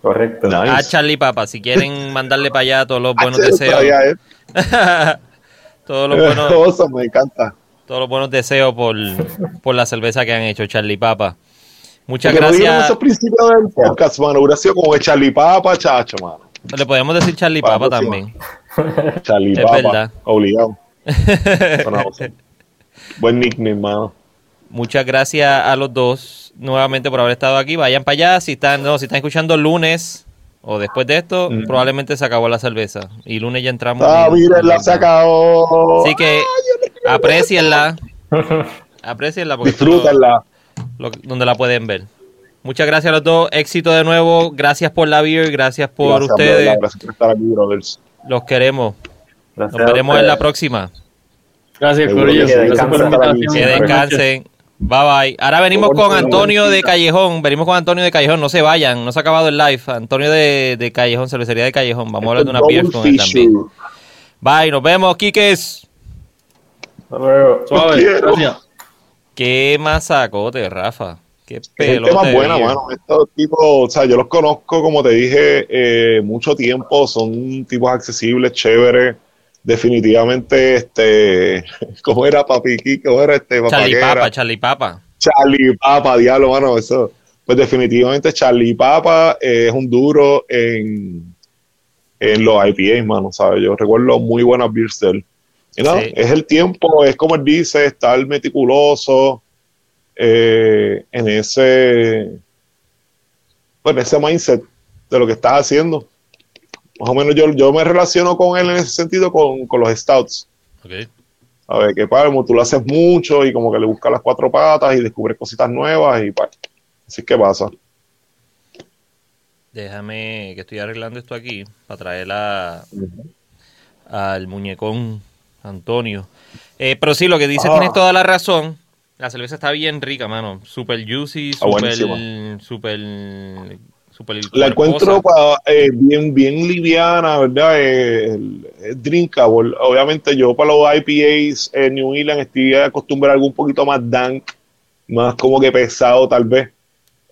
Correcto. A Charlie Papa, si quieren mandarle para allá todos los buenos deseos. todos los buenos. me encanta. Todos los buenos deseos por, por la cerveza que han hecho, Charlie Papa. Muchas gracias. No esos principios del podcast, mano. Gracias como Charlie Papa, chacho, mano. Le podemos decir Charlie Papa también. Charlie es Papa. Verdad. Obligado. Buen nickname, mano. Muchas gracias a los dos nuevamente por haber estado aquí. Vayan para allá. Si están, no, si están escuchando lunes o después de esto, probablemente se acabó la cerveza. Y lunes ya entramos. Ah, la se acabó. Así que aprecienla. aprecienla. Porque Disfrútenla. donde la pueden ver. Muchas gracias a los dos. Éxito de nuevo. Gracias por la beer. Gracias por ustedes. gracias por estar aquí, brothers. Los queremos. Nos veremos en la próxima. Gracias, Corillo. Que descansen. Bye bye. Ahora venimos con Antonio de Callejón. Venimos con Antonio de Callejón. No se vayan. No se ha acabado el live. Antonio de, de Callejón, cervecería de Callejón. Vamos a hablar de una beer con él también. Bye. Nos vemos, Quiques. Suave. Gracias. Qué masacote, Rafa. Qué pelote. más buena, mano. Estos tipos, o sea, yo los conozco, como te dije, eh, mucho tiempo. Son tipos accesibles, chéveres definitivamente, este, ¿cómo era Papi ¿Cómo era este? Charlie Papa, Charlie Papa. Charlie Papa, diablo, mano, eso. Pues definitivamente Charlie Papa es un duro en, en los IPA, mano, ¿sabes? Yo recuerdo muy buenas beers de él. Es el tiempo, es como él dice, estar meticuloso eh, en ese, pues, en ese mindset de lo que estás haciendo más o menos yo, yo me relaciono con él en ese sentido con, los stouts. Okay. A ver, que para, tú lo haces mucho y como que le buscas las cuatro patas y descubres cositas nuevas y para. Así que pasa. Déjame que estoy arreglando esto aquí para traer a, al muñecón Antonio. Eh, pero sí, lo que dices, ah. tienes toda la razón. La cerveza está bien rica, mano. Super juicy, super, buenísima. super, super La encuentro eh, bien, bien liviana, ¿verdad? Eh, drinkable. Obviamente yo para los IPAs en New England estoy acostumbrado a algo un poquito más dank, más como que pesado tal vez,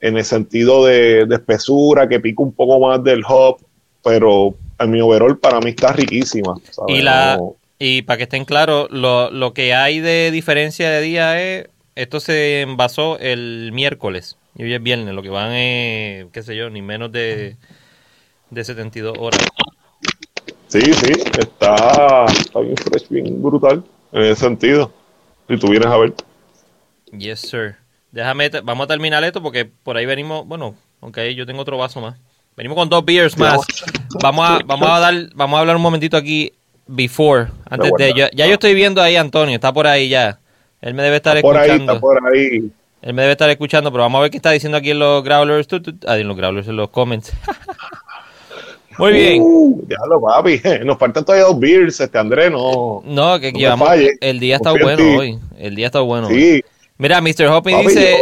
en el sentido de, de espesura, que pica un poco más del hop, pero en mi overall para mí está riquísima. ¿sabes? Y la No- y para que estén claros, lo, lo que hay de diferencia de día es, esto se envasó el miércoles y hoy es viernes, lo que van es, qué sé yo, ni menos de, de 72 horas. Sí, sí, está, está bien fresh, bien brutal en ese sentido. Si tú vienes a ver. Yes, sir. Déjame, vamos a terminar esto porque por ahí venimos, bueno, aunque yo tengo otro vaso más. Venimos con dos beers más. Vamos a, vamos a dar, vamos a hablar un momentito aquí before, antes de, yo, ya yo estoy viendo ahí a Antonio, está por ahí ya. Él me debe estar Está por ahí, escuchando. está por ahí. Él me debe estar escuchando, pero vamos a ver qué está diciendo aquí en los growlers. ah, en los growlers, en los comments. Muy bien. Uh, diablo, papi. Nos faltan todavía dos beers, este André, no. No, que no. El día está bueno hoy. El día está bueno. hoy. Sí, Mira, Mr. Hoppy papi, dice.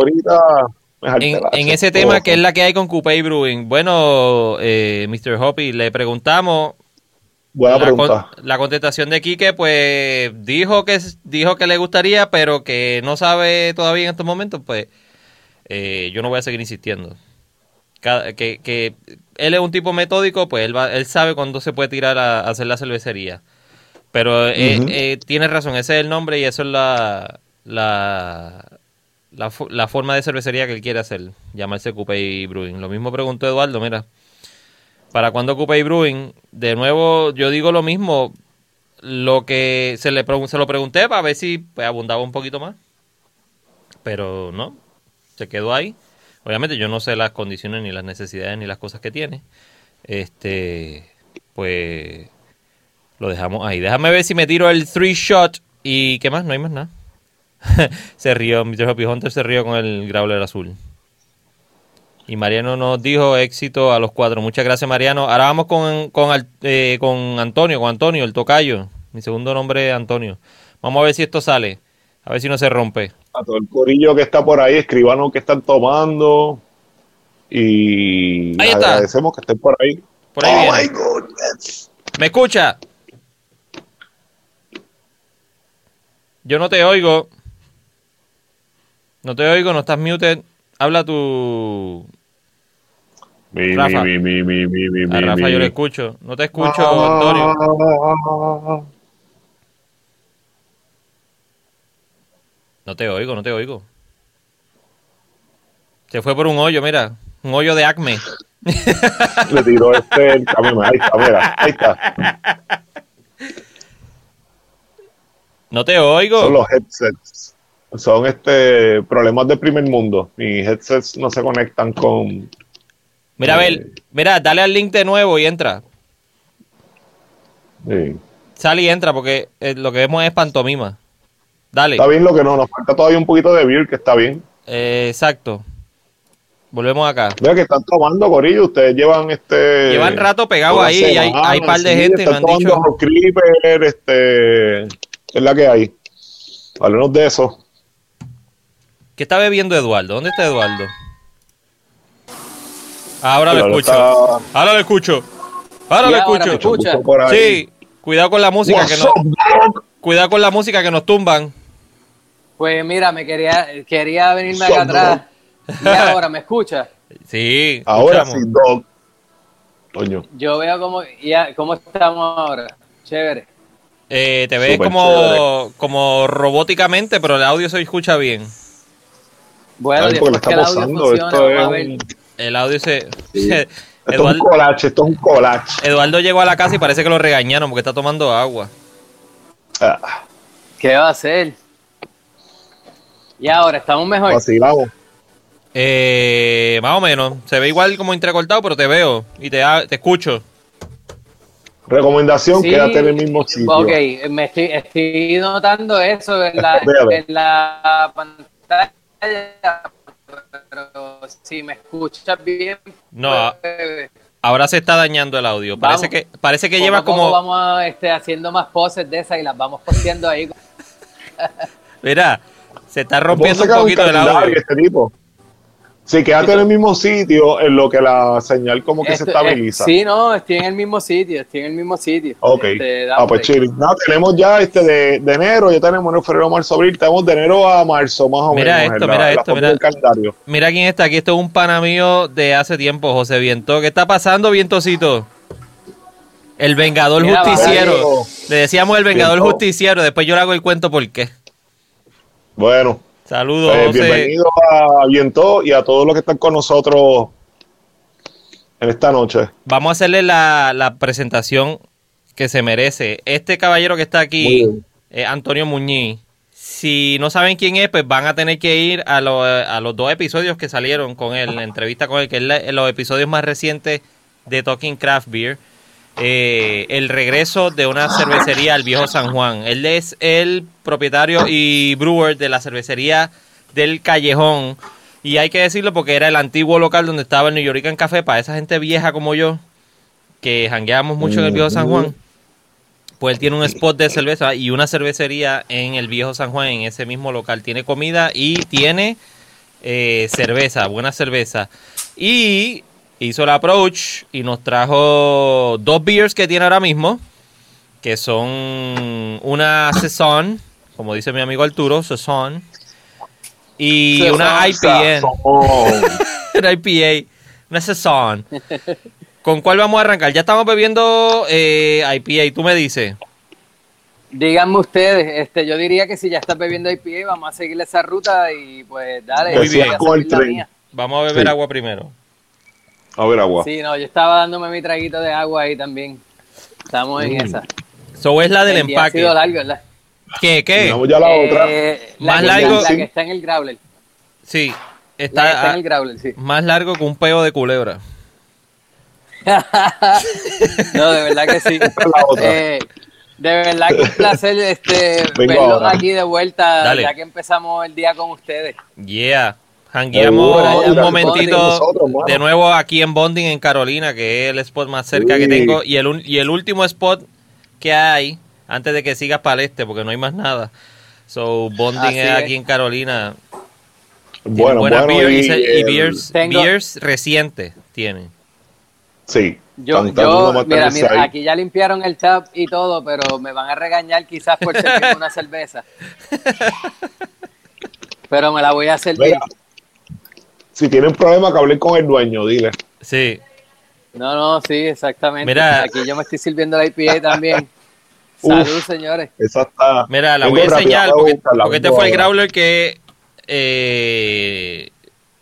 En, en ese tema, que es la que hay con Coupé Brewing. Bueno, eh, Mr. Hoppy, le preguntamos. Buena la, pregunta. con- la contestación de Quique, pues dijo que dijo que le gustaría, pero que no sabe todavía en estos momentos. Pues eh, yo no voy a seguir insistiendo. Cada- que, que él es un tipo metódico, pues él, va, él sabe cuándo se puede tirar a, a hacer la cervecería. Pero eh, eh, tiene razón, ese es el nombre y eso es la, la, la, la forma de cervecería que él quiere hacer, llamarse Coupé Brewing. Lo mismo preguntó Eduardo, mira. ¿Para cuándo Coupé Brewing? De nuevo, yo digo lo mismo. Lo que se, le se lo pregunté para ver si pues, abundaba un poquito más. Pero no, se quedó ahí. Obviamente yo no sé las condiciones, ni las necesidades, ni las cosas que tiene. Este, pues lo dejamos ahí. Déjame ver si me tiro el three shot y qué más, no hay más nada. se rió, Mr. Happy Hunter se rió con el Growler azul. Y Mariano nos dijo éxito a los cuatro. Muchas gracias, Mariano. Ahora vamos con, con, eh, con Antonio, con Antonio, el tocayo. Mi segundo nombre es Antonio. Vamos a ver si esto sale. A ver si no se rompe. A todo el corillo que está por ahí, escribanos que están tomando. Y Ahí está. agradecemos que estén por ahí. Por ahí oh viene. my goodness. ¿Me escucha? Yo no te oigo. No te oigo, no estás muted. Habla tu... Mi, Rafa. mi, mi, A Rafa yo le escucho. No te escucho. Antonio. No te oigo, no te oigo. Se fue por un hoyo, mira. Un hoyo de acme. Le tiró este el camino. Ahí está, mira. Ahí está. No te oigo. Son los headsets. Son este problemas de primer mundo. Mis headsets no se conectan con. Mira, a ver, Eh. mira, dale al link de nuevo y entra. Sí. Sale y entra porque eh, lo que vemos es pantomima. Dale. Está bien lo que no, nos falta todavía un poquito de beer, que está bien. Eh, exacto. Volvemos acá. Mira que están tomando, Corillo. Ustedes llevan este. Llevan rato pegado ahí y hay, hay par de sí, gente y me están han tomando dicho. Creeper, este. Es la que hay. Háblenos de eso. ¿Qué está bebiendo Eduardo? ¿Dónde está Eduardo? Ahora lo escucho. está- Ahora lo escucho. Ahora lo escucho. me escucha. Sí, cuidado con la música que nos, cuidado con la música que nos tumban. Pues mira, me quería, quería venirme acá atrás. Y ahora, ¿me escucha? Sí, Ahora escuchamos. sí, dog. Coño. Yo veo cómo, ya, cómo estamos ahora. Chévere. Eh, te ves como, como robóticamente, pero el audio se escucha bien. Bueno, Ay, porque después le que el está audio pasando. funcione, Esto vamos a es ver. un- El audio se... Esto es un Eduardo, collage, esto es un collage. Eduardo llegó a la casa y parece que lo regañaron porque está tomando agua. Ah, ¿Qué va a hacer? Y ahora, ¿estamos mejor? Eh, más o menos. Se ve igual como entrecortado, pero te veo y te, te escucho. Recomendación, Sí, quédate en el mismo sitio. Ok, me estoy, estoy notando eso en la, en la pantalla, pero si me escuchas bien, No, pues, Ahora se está dañando el audio. Parece Vamos. que, parece que lleva como... vamos este, haciendo más poses de esas y las vamos posteando ahí. Mira, Se está rompiendo un poquito el audio. Este tipo. Sí, quédate en el mismo sitio en lo que la señal como que se Esto- estabiliza. eh, sí, no, estoy en el mismo sitio, estoy en el mismo sitio. Ok. Este, ah, pues chile. No, tenemos ya este de, de enero, ya tenemos enero, febrero, marzo, abril. Tenemos de enero a marzo, más o Mira menos. esto, en la- mira en la esto, mira. calendario. Mira quién está aquí. Esto es un pana mío de hace tiempo, José Viento. ¿Qué está pasando, Vientocito? El Vengador Mira, Justiciero. Le decíamos el Vengador Viento. Justiciero. Después yo le hago el cuento por qué. Bueno, Saludos, eh, bienvenido a Viento y a todos los que están con nosotros en esta noche. Vamos a hacerle la, la presentación que se merece. Este caballero que está aquí, eh, Antonio Muñiz. Si no saben quién es, pues van a tener que ir a, lo- a los dos episodios que salieron con él, la entrevista con él, que es la- los episodios más recientes de Talking Craft Beer. Eh, el regreso de una cervecería al viejo San Juan. Él es el propietario y brewer de la cervecería del Callejón. Y hay que decirlo porque era el antiguo local donde estaba el New York Café para esa gente vieja como yo, que jangueamos mucho en el viejo San Juan. Pues él tiene un spot de cerveza y una cervecería en el viejo San Juan, en ese mismo local. Tiene comida y tiene eh, cerveza, buena cerveza. Y hizo el approach y nos trajo dos beers que tiene ahora mismo, que son una Saison, como dice mi amigo Arturo, Saison, y Saison, una IPA. Una IPA, una Saison. ¿Con cuál vamos a arrancar? Ya estamos bebiendo eh, IPA, tú me dices. Díganme ustedes, este, yo diría que si ya estás bebiendo IPA, vamos a seguir esa ruta y pues dale. Muy bien. Vamos a beber Sí. agua primero. A ver, agua. Sí, no, yo estaba dándome mi traguito de agua ahí también. Estamos en Mm. esa. So es la del El día ha empaque. sido largo, ¿verdad? ¿Qué? ¿Qué? Tenemos ya la otra. Eh, la Más que- largo. La, que está en el growler. Sí, La que está, en el growler, sí. más largo que un peo de culebra. No, de verdad que sí. la otra. Eh, de verdad que un placer este, Vengo verlos ahora. aquí de vuelta, Dale. ya que empezamos el día con ustedes. Yeah. Jangueamos Seguro, un momentito nosotros, de nuevo aquí en Bonding, en Carolina, que es el spot más cerca que tengo. Y el, y el último spot que hay, antes de que sigas para el este, porque no hay más nada. So, Bonding es es. aquí en Carolina. Bueno, buenas bueno, beers y, beers, Tengo- beers recientes tienen. Sí. Yo, yo mira, mira, ahí. aquí ya limpiaron el tap y todo, pero me van a regañar quizás por servirme una cerveza. Pero me la voy a servir. Mira, si tienen problema, que hablen con el dueño, dile. Sí. No, no, sí, exactamente. Mira. Aquí yo me estoy sirviendo la IPA también. Uf. Salud, señores. Esa está. Mira, la Vengo voy a enseñar porque, este fue el growler que eh,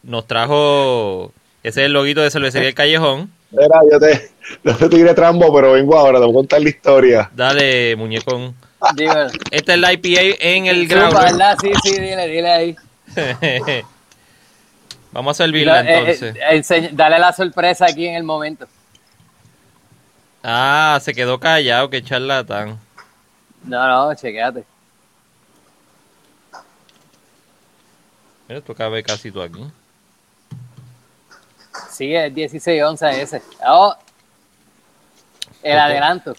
nos trajo. Ese es el loguito de cervecería El Callejón. Mira, yo te, no te tiré trambo, pero vengo ahora, te voy a contar la historia. Dale, muñecón. Dímelo. Esta es la IPA en el growler. Sí, sí, dile, dile ahí. Vamos a servirla eh, entonces. eh, enseñ- dale la sorpresa aquí en el momento. Ah, se quedó callado, qué charlatán. No, no, chequéate. Mira, esto cabe casi tú aquí. Sí, es 16 onzas ese. Oh, el adelanto.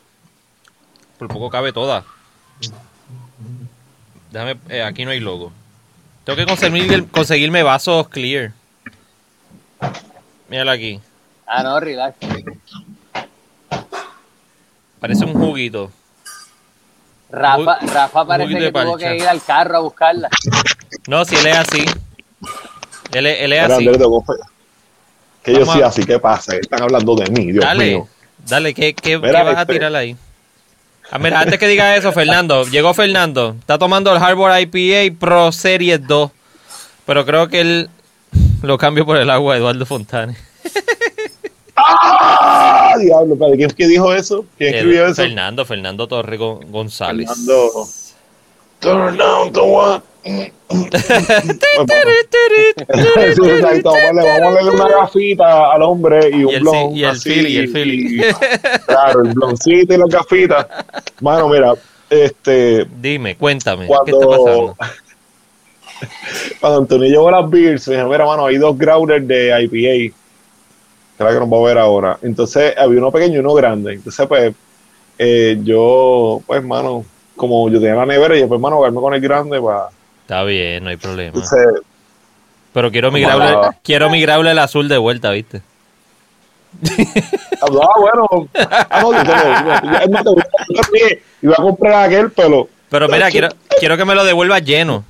Por poco cabe toda. Déjame, eh, aquí no hay logo. Tengo que conseguir, conseguirme vasos clear. Mírala aquí. Ah, no, relax. Parece un juguito. Rafa, Rafa parece que tuvo que ir al carro a buscarla. No, si él es así. Él, es- él es Mira, así. Andrés, Que yo a- así, ¿qué pasa? Están hablando de mí, Dios Dale, mío. dale, ¿qué, qué, Mira, qué vas a este- tirar ahí? Ah, mira, antes que diga eso, Fernando, llegó Fernando. Está tomando el Harbor IPA Pro Series 2. Pero creo que él lo cambio por el agua Eduardo Fontane. ¡Ah! Diablo, ¿para ¿quién que dijo eso? ¿Quién escribió eso? Fernando, Fernando Torre Gon- González. Fernando. Turn down the one. Exacto, vamos a darle- vamos a darle una gafita al hombre y un blon. y el Philly, y el Philly. claro, el bloncito y las gafitas. Mano, mira, este, Dime, cuéntame, ¿qué está pasando? Cuando Antonio llevó las beers, me dijo, mira, mano, hay dos growlers de IPA. Que es la que nos va a ver ahora. Entonces, había uno pequeño y uno grande. Entonces, pues, eh, yo, pues, mano, como yo tenía la nevera, y yo, pues, mano, voy a irme con el grande para Está bien, no hay problema. Entonces, Pero quiero mi growler, quiero mi growler azul de vuelta, ¿viste? ah, bueno, ah, no, yo te lo a- yo también iba a comprar aquel, pero. Pero mira, quiero, quiero que me lo devuelvas lleno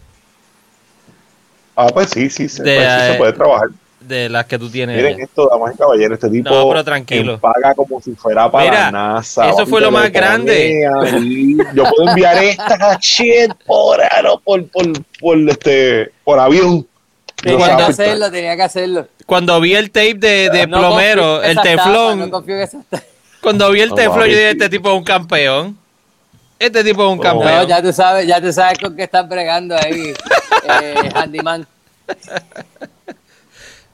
Ah, pues sí, sí, se, De, pues sí se puede trabajar. de las que tú tienes. Miren allá. esto, damas y caballeros, este tipo No, pero tranquilo. paga como si fuera para Mira, la NASA. eso fue lo más grande. Yo puedo enviar esta shit por, por, por, por, este, por avión. Tenía No que hacerlo, tenía que hacerlo. Cuando vi el tape de, de No plomero, el teflón, no confío en esas tapas. cuando vi el teflón, yo dije, este tipo es un campeón. Este tipo es un campeón. No, ya tú sabes, ya tú sabes con qué están bregando ahí, eh, Handyman.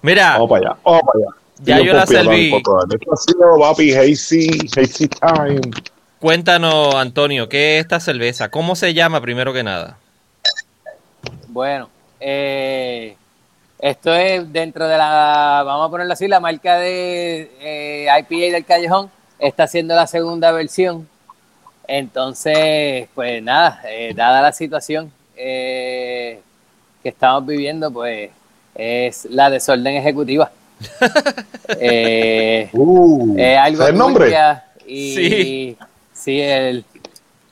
Mira, Vamos para allá, vamos para allá. Ya yo la serví. Esto ha sido, papi, hazy, hazy time. cuéntanos, Antonio, ¿qué es esta cerveza? ¿Cómo se llama primero que nada? Bueno, eh, esto es dentro de la, vamos a ponerlo así, la marca de eh, IPA del Callejón está haciendo la segunda versión. Entonces, pues nada, eh, dada la situación eh, que estamos viviendo, pues es la desorden ejecutiva. Eh, Uh, eh, algo ¿sabes el nombre? y Sí. sí, el,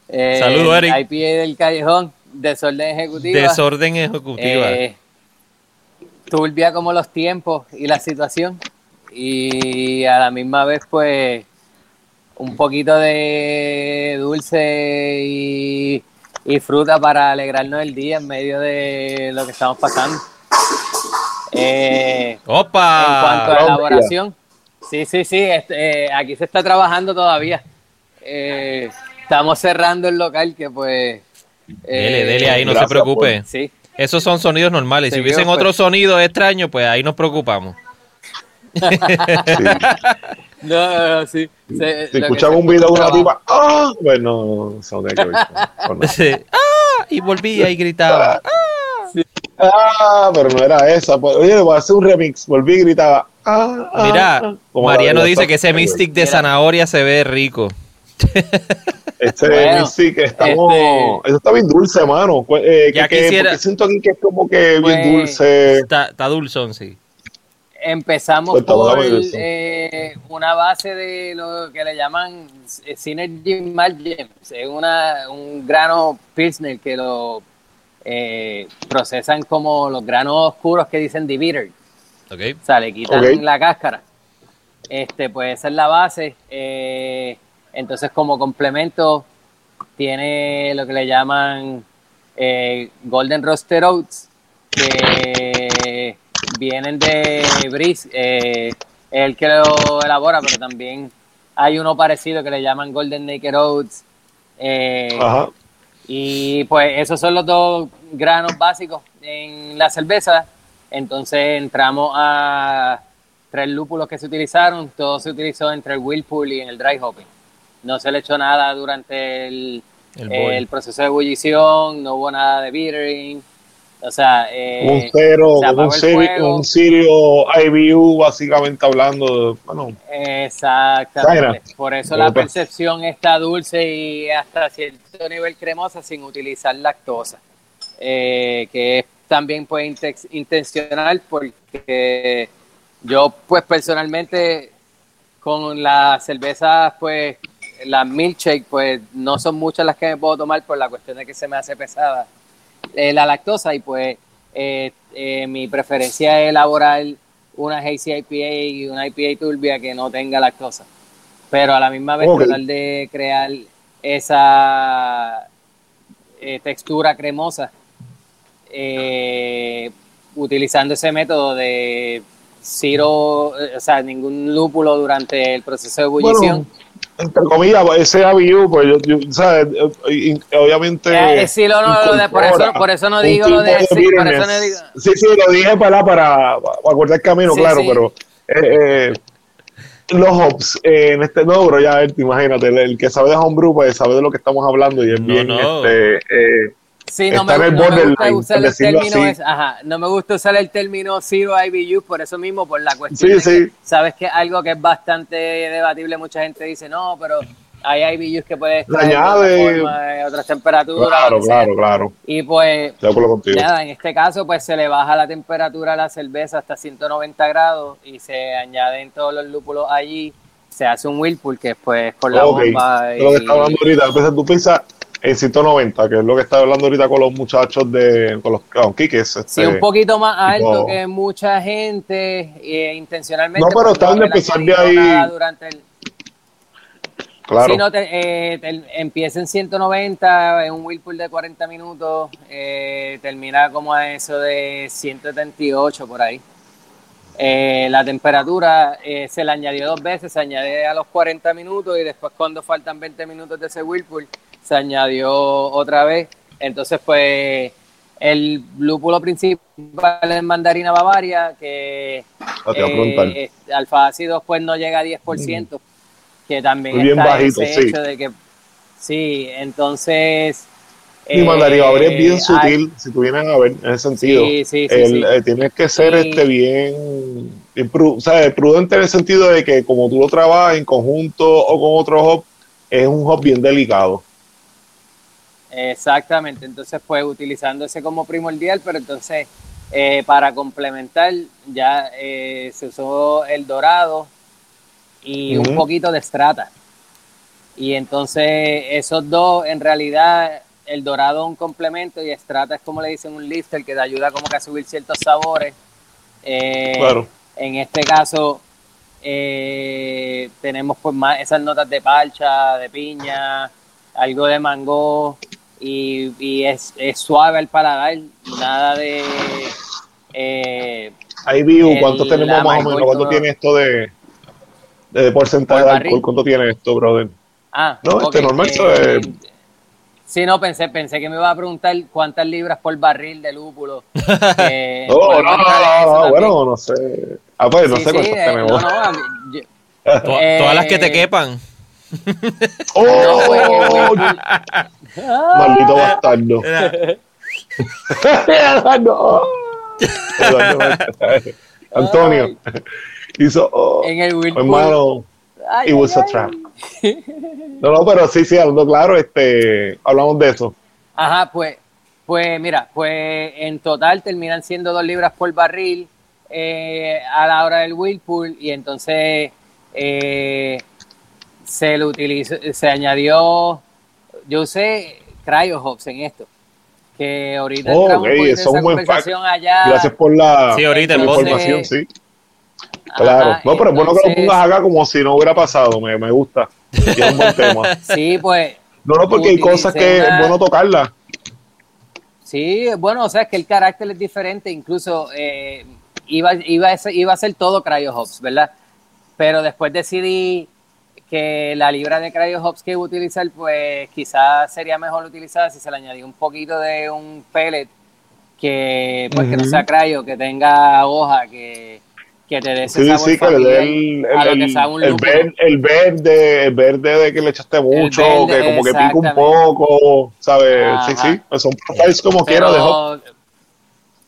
eh, Saludos, el Eric. IPA del Callejón, desorden ejecutiva. Desorden ejecutiva. Eh, turbia como los tiempos y la situación y a la misma vez pues un poquito de dulce y, y fruta para alegrarnos el día en medio de lo que estamos pasando. Eh, ¡Opa! en cuanto a elaboración, sí, sí, sí, este, eh, aquí se está trabajando todavía. Eh, estamos cerrando el local que pues... Dele, eh, dele ahí, no se preocupe. Sí, Esos son sonidos normales. Si Sí, hubiesen pues. otros sonidos extraños, pues ahí nos preocupamos. No, no, no, sí. Se- Si que escuchan se un video de una escuchaba- tipa, ¡ah! Bueno, eso no que ver. Sí. ¡Ah! Y volvía y gritaba. Ah, pero no era esa. Pues, oye, le voy a hacer un remix. Volví y gritaba. Ah, ah, Mira, ah. Mariano dice que ese Mystic de zanahoria se ve rico. Este Bueno, Mystic estamos. este- Eso está bien dulce, mano. Eh, Ya que, que- quisiera- porque siento aquí que es como que bien Pues- dulce. Está, está dulzón, sí. Empezamos Pues, por eh, una base de lo que le llaman Synergy Margins. Es una, un grano Pilsner que lo eh, procesan como los granos oscuros que dicen. Ok. O sea, le quitan la cáscara. Este, pues esa es la base. Eh, entonces, como complemento, tiene lo que le llaman eh, Golden Roaster Oats, que vienen de Breeze, eh, el que lo elabora, pero también hay uno parecido que le llaman Golden Naked Oats. Eh, Ajá. y pues esos son los dos granos básicos en la cerveza. Entonces entramos a tres lúpulos que se utilizaron. Todo se utilizó entre el Whirlpool y en el dry hopping. No se le echó nada durante el, El eh, boil. el proceso de ebullición, no hubo nada de bittering. O sea, eh, un cero, se un, serio, un serio IBU, básicamente hablando. de- bueno, Exactamente. Zaira. Por eso la percepción está dulce y hasta cierto nivel cremosa sin utilizar lactosa. Eh, que es también pues inte- intencional porque yo pues personalmente con las cervezas pues las milkshake pues no son muchas las que me puedo tomar por la cuestión de que se me hace pesada eh, la lactosa y pues eh, eh, mi preferencia es elaborar una Hazy IPA y una IPA turbia que no tenga lactosa. Pero a la misma vez tratar de crear esa textura cremosa utilizando ese método de cero, eh, o sea, ningún lúpulo durante el proceso de ebullición. Entre comillas, ese IBU, pues yo, yo ¿sabes? Eh, y- obviamente. Eh, sí, lo- lo- lo de- por, eso, por eso no digo lo de, tipo sí, por eso no digo, Sí, sí, lo dije para, para, para acordar el camino, Sí, claro, sí. pero eh, eh, los hops eh, en este no, pero ya te imagínate, el, el que sabe de homebrew, pues sabe de lo que estamos hablando y es No, bien, no. este, eh, Sí, no me, no gusta usar el término, es- ajá, no me gusta usar el término zero IBU por eso mismo, por la cuestión Sí, de que sabes que es algo que es bastante debatible, mucha gente dice, no, pero hay IBUs que puedes añade- de otras temperaturas. Claro, claro, claro. Y pues, nada, en este caso, pues se le baja la temperatura a la cerveza hasta 190 grados y se añaden todos los lúpulos allí. Se hace un whirlpool que pues con la Ok, bomba. es lo que y- está hablando ahorita. Tú piensas en 190, que es lo que está hablando ahorita con los muchachos de, con los Quiques. Sí, este, un poquito más alto que mucha gente, eh, intencionalmente. No, pero están de empezar de ahí. Durante el, Claro. Sí, no, te, eh, te- empieza en 190, en un Whirlpool de 40 minutos, eh, termina como a eso de 178 por ahí. Eh, la temperatura eh, se le añadió dos veces, se añade a los 40 minutos y después cuando faltan 20 minutos de ese Whirlpool se añadió otra vez. Entonces, pues el lúpulo principal es mandarina bavaria, que Ah, eh, alfa ácido pues no llega a 10%, que también Muy bien está bajito, ese sí. hecho de que sí, entonces Y mandarín a ver es bien eh, sutil, si tú vienes a ver, en ese sentido. Sí, sí, sí, El, eh, tienes que ser este bien, prudente en el sentido de que como tú lo trabajas en conjunto o con otro hop, es un hop bien delicado. Exactamente, entonces pues utilizando ese como primordial, pero entonces eh, para complementar ya eh, se usó el dorado y un poquito de strata. Y entonces esos dos en realidad el dorado es un complemento y strata es como le dicen un lifter que te ayuda como que a subir ciertos sabores. Eh, Claro. En este caso tenemos pues más esas notas de parcha, de piña, algo de mango y, y es, es suave al paladar, nada de... eh, Ahí vi El- cuánto tenemos más o menos, cuánto todo. tiene esto de, de porcentaje Por de alcohol, cuánto tiene esto, brother. ah, No, este ok, normal, eh, es- Sí, no, pensé, pensé que me iba a preguntar cuántas libras por barril de lúpulo. eh, No, no, no, también. bueno, no sé. Ah, pues no Sí, sé sí, cuántos eh, tenemos. no, no, yo- Eh, todas las que te quepan. ¡Oh! no, Maldito bastardo. No. Antonio hizo. Oh, en el Whirlpool. hermano, Ay, it was ay, a ay. trap. No, no, pero sí, sí, hablando claro, este, hablamos de eso. Ajá, pues, pues mira, pues en total terminan siendo dos libras por barril eh, a la hora del Whirlpool y entonces eh, se le utilizó, se añadió, yo usé cryo hops en esto, que ahorita Oh, entramos ok, un poquito en eso es esa un buen fact. conversación allá. Gracias por la, Sí, ahorita la en voz. información, sí. Ajá, Claro. No, pero es bueno que lo pongas acá como si no hubiera pasado, me, me gusta. Y es un buen tema. Sí, pues No, no, porque hay cosas que es bueno tocarlas. Sí, bueno, o sea, es que el carácter es diferente, incluso eh, iba, iba, a ser, iba a ser todo Cryo Hops, ¿verdad? Pero después decidí que la libra de Cryo Hops que iba a utilizar, pues quizás sería mejor utilizar si se le añadía un poquito de un pellet que, pues, que no sea cryo, que tenga hoja, que, que te dé ese Sí, sabor sí, que le dé el, el, que el, ver- el verde, el verde de que le echaste mucho, verde, que como que pica un poco, ¿sabes? Sí, Ajá. sí, pues son profiles como quiera de hop.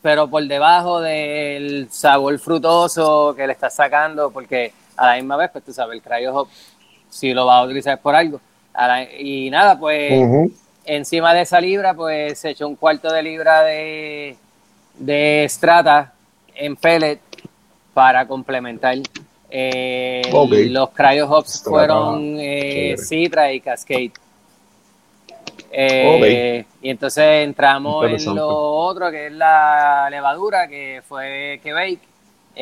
pero por debajo del sabor frutoso que le estás sacando, porque a la misma vez, pues tú sabes, el cryo hop, si lo vas a utilizar por algo. Y nada, pues encima de esa libra, pues se echó un cuarto de libra de, de strata en pellet para complementar. Eh. Los cryo hops fueron eh. Citra y Cascade. Eh, Y entonces entramos en lo otro, que es la levadura, que fue Quebec.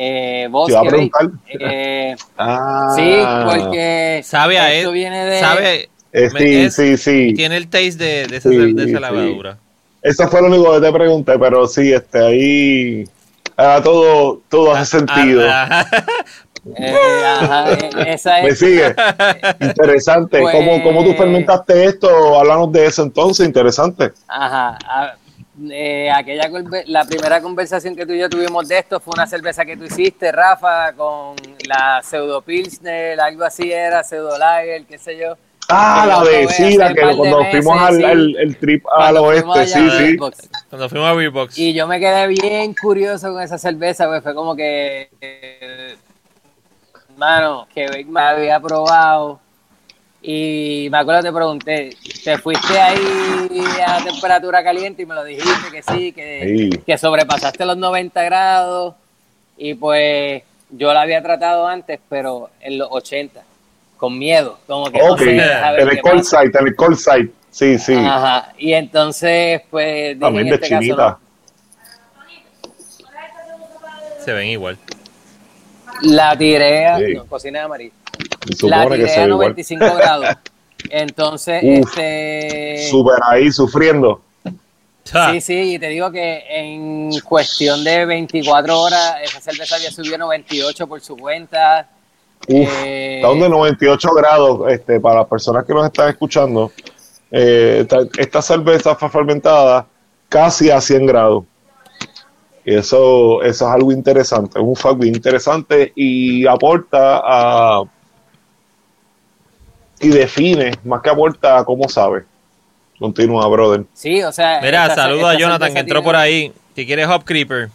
Eh, vos, Te iba a preguntar. Eh, Ah, sí, porque Sabe a esto él. viene de... Sabe, eh, sí, es- sí, sí. tiene el taste de, de esa, Sí, de esa sí. lavadura. Eso fue lo único que te pregunté, pero sí, este, ahí ahora todo, todo hace sentido. Ah, ah, eh, ajá, ¿Me sigue? Interesante. Pues- ¿Cómo, ¿Cómo tú fermentaste esto? Háblanos de eso entonces, interesante. Ajá. Eh, aquella la primera conversación que tú y yo tuvimos de esto fue una cerveza que tú hiciste, Rafa, con la pseudo pilsner, algo así era, pseudo lager, qué sé yo. Ah, la un que cuando meses, fuimos al, sí. al- el trip al oeste, allá sí, a sí. Cuando fuimos a Beerbox. Y yo me quedé bien curioso con esa cerveza, pues fue como que, eh, hermano, que me había probado Y me acuerdo te pregunté, ¿te fuiste ahí a temperatura caliente? Y me lo dijiste que sí, que, Sí. que sobrepasaste los 90 grados. Y pues yo la había tratado antes, pero en los 80, con miedo. Como que no Ok, sé, a ver en el call pasa. site, en el call site. Sí, sí. Ajá. Y entonces, pues, dije, También en de este caso, no. Se ven igual. La tiré a Sí. no, cocina de amarillo. Se La tiré a ve igual. 95 grados. Entonces, Uf, este. Súper ahí, sufriendo. Sí, sí, y te digo que en cuestión de 24 horas, esa cerveza había subido 98 por su cuenta. Uf, Eh, está donde 98 grados, este, para las personas que nos están escuchando, eh, esta, esta cerveza fue fermentada casi a 100 grados. Y eso, eso es algo interesante, es un fact bien interesante y aporta a y define, más que aporta cómo sabe. Continúa, brother. Sí, o sea. Mira, esta- saludo a Jonathan que entró tiene- por ahí. Si quieres Hop Creeper.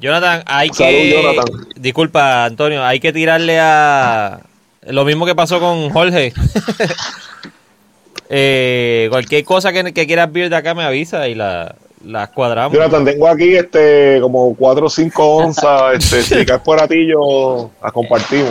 Jonathan, hay Salud, que. Jonathan. Disculpa, Antonio, hay que tirarle a. Lo mismo que pasó con Jorge. Eh, cualquier cosa que, que quieras ver de acá me avisa y la, la cuadramos. Jonathan, tengo aquí este como 4 o 5 onzas, este, si caes por a ti yo las compartimos.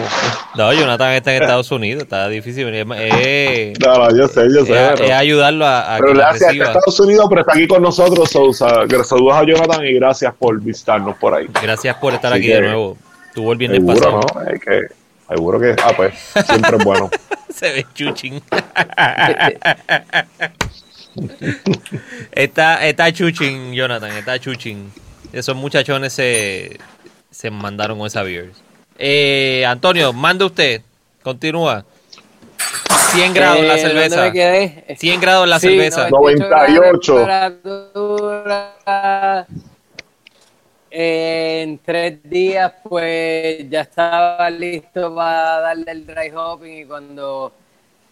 No, Jonathan está en Estados Unidos, está difícil. Es, es- No, yo sé, yo sé. es- pero- ayudarlo a, a Pero que gracias a reciba. Estados Unidos, pero está aquí con nosotros. Sousa. Saludos a Jonathan y gracias por visitarnos por ahí. Gracias por estar Así aquí de nuevo. Tuvo el viernes pasado. ¿no? Es que, seguro que, ah, pues, siempre es bueno. Se ve chuchín. Está, está chuchín, Jonathan, está chuchín. Esos muchachones se, se mandaron con esa beer. Eh, Antonio, mande usted. Continúa. 100 grados la Eh, ¿dónde cerveza. me quedé? 100 grados la Sí, cerveza. 98. grados de temperatura. En tres días, pues ya estaba listo para darle el dry hopping y cuando,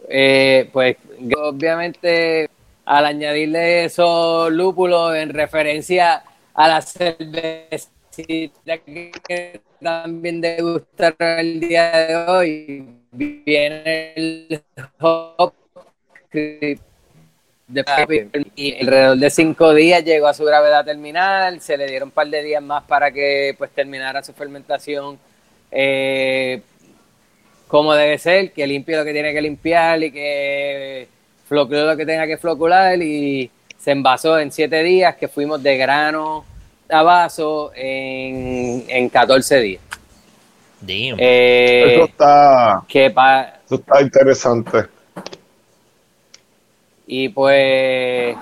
eh, pues obviamente al añadirle esos lúpulos en referencia a la cervecita que también degustaron el día de hoy, viene el hop de Papi. y alrededor de cinco días llegó a su gravedad terminal, se le dieron un par de días más para que pues terminara su fermentación eh, como debe ser, que limpie lo que tiene que limpiar y que flocule lo que tenga que flocular y se envasó en siete días que fuimos de grano a vaso en, en 14 días. Damn. Eh, Eso está, que pa- eso está interesante. Y pues,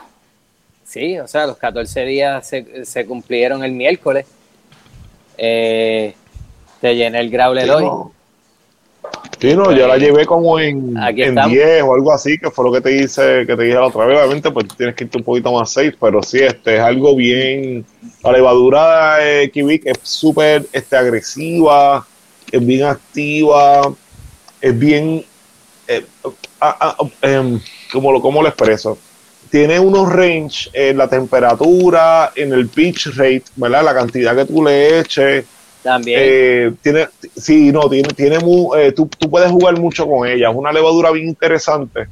sí, o sea, los 14 días se, se cumplieron el miércoles. Eh, te llené el growler Sí, hoy. no. Sí, no, yo la llevé como en, en estamos. 10 o algo así, que fue lo que te hice, que te dije la otra vez. Obviamente, pues tienes que irte un poquito más safe, pero sí, este es algo bien. La levadura de Kivik es súper este, agresiva, es bien activa, es bien. eh, ah, ah, em, ¿cómo, lo, ¿Cómo lo expreso? Tiene unos range en la temperatura, en el pitch rate, ¿verdad? La cantidad que tú le eches. También. Eh, tiene, sí, no, tiene, tiene mu- eh, tú, tú puedes jugar mucho con ella. Es una levadura bien interesante.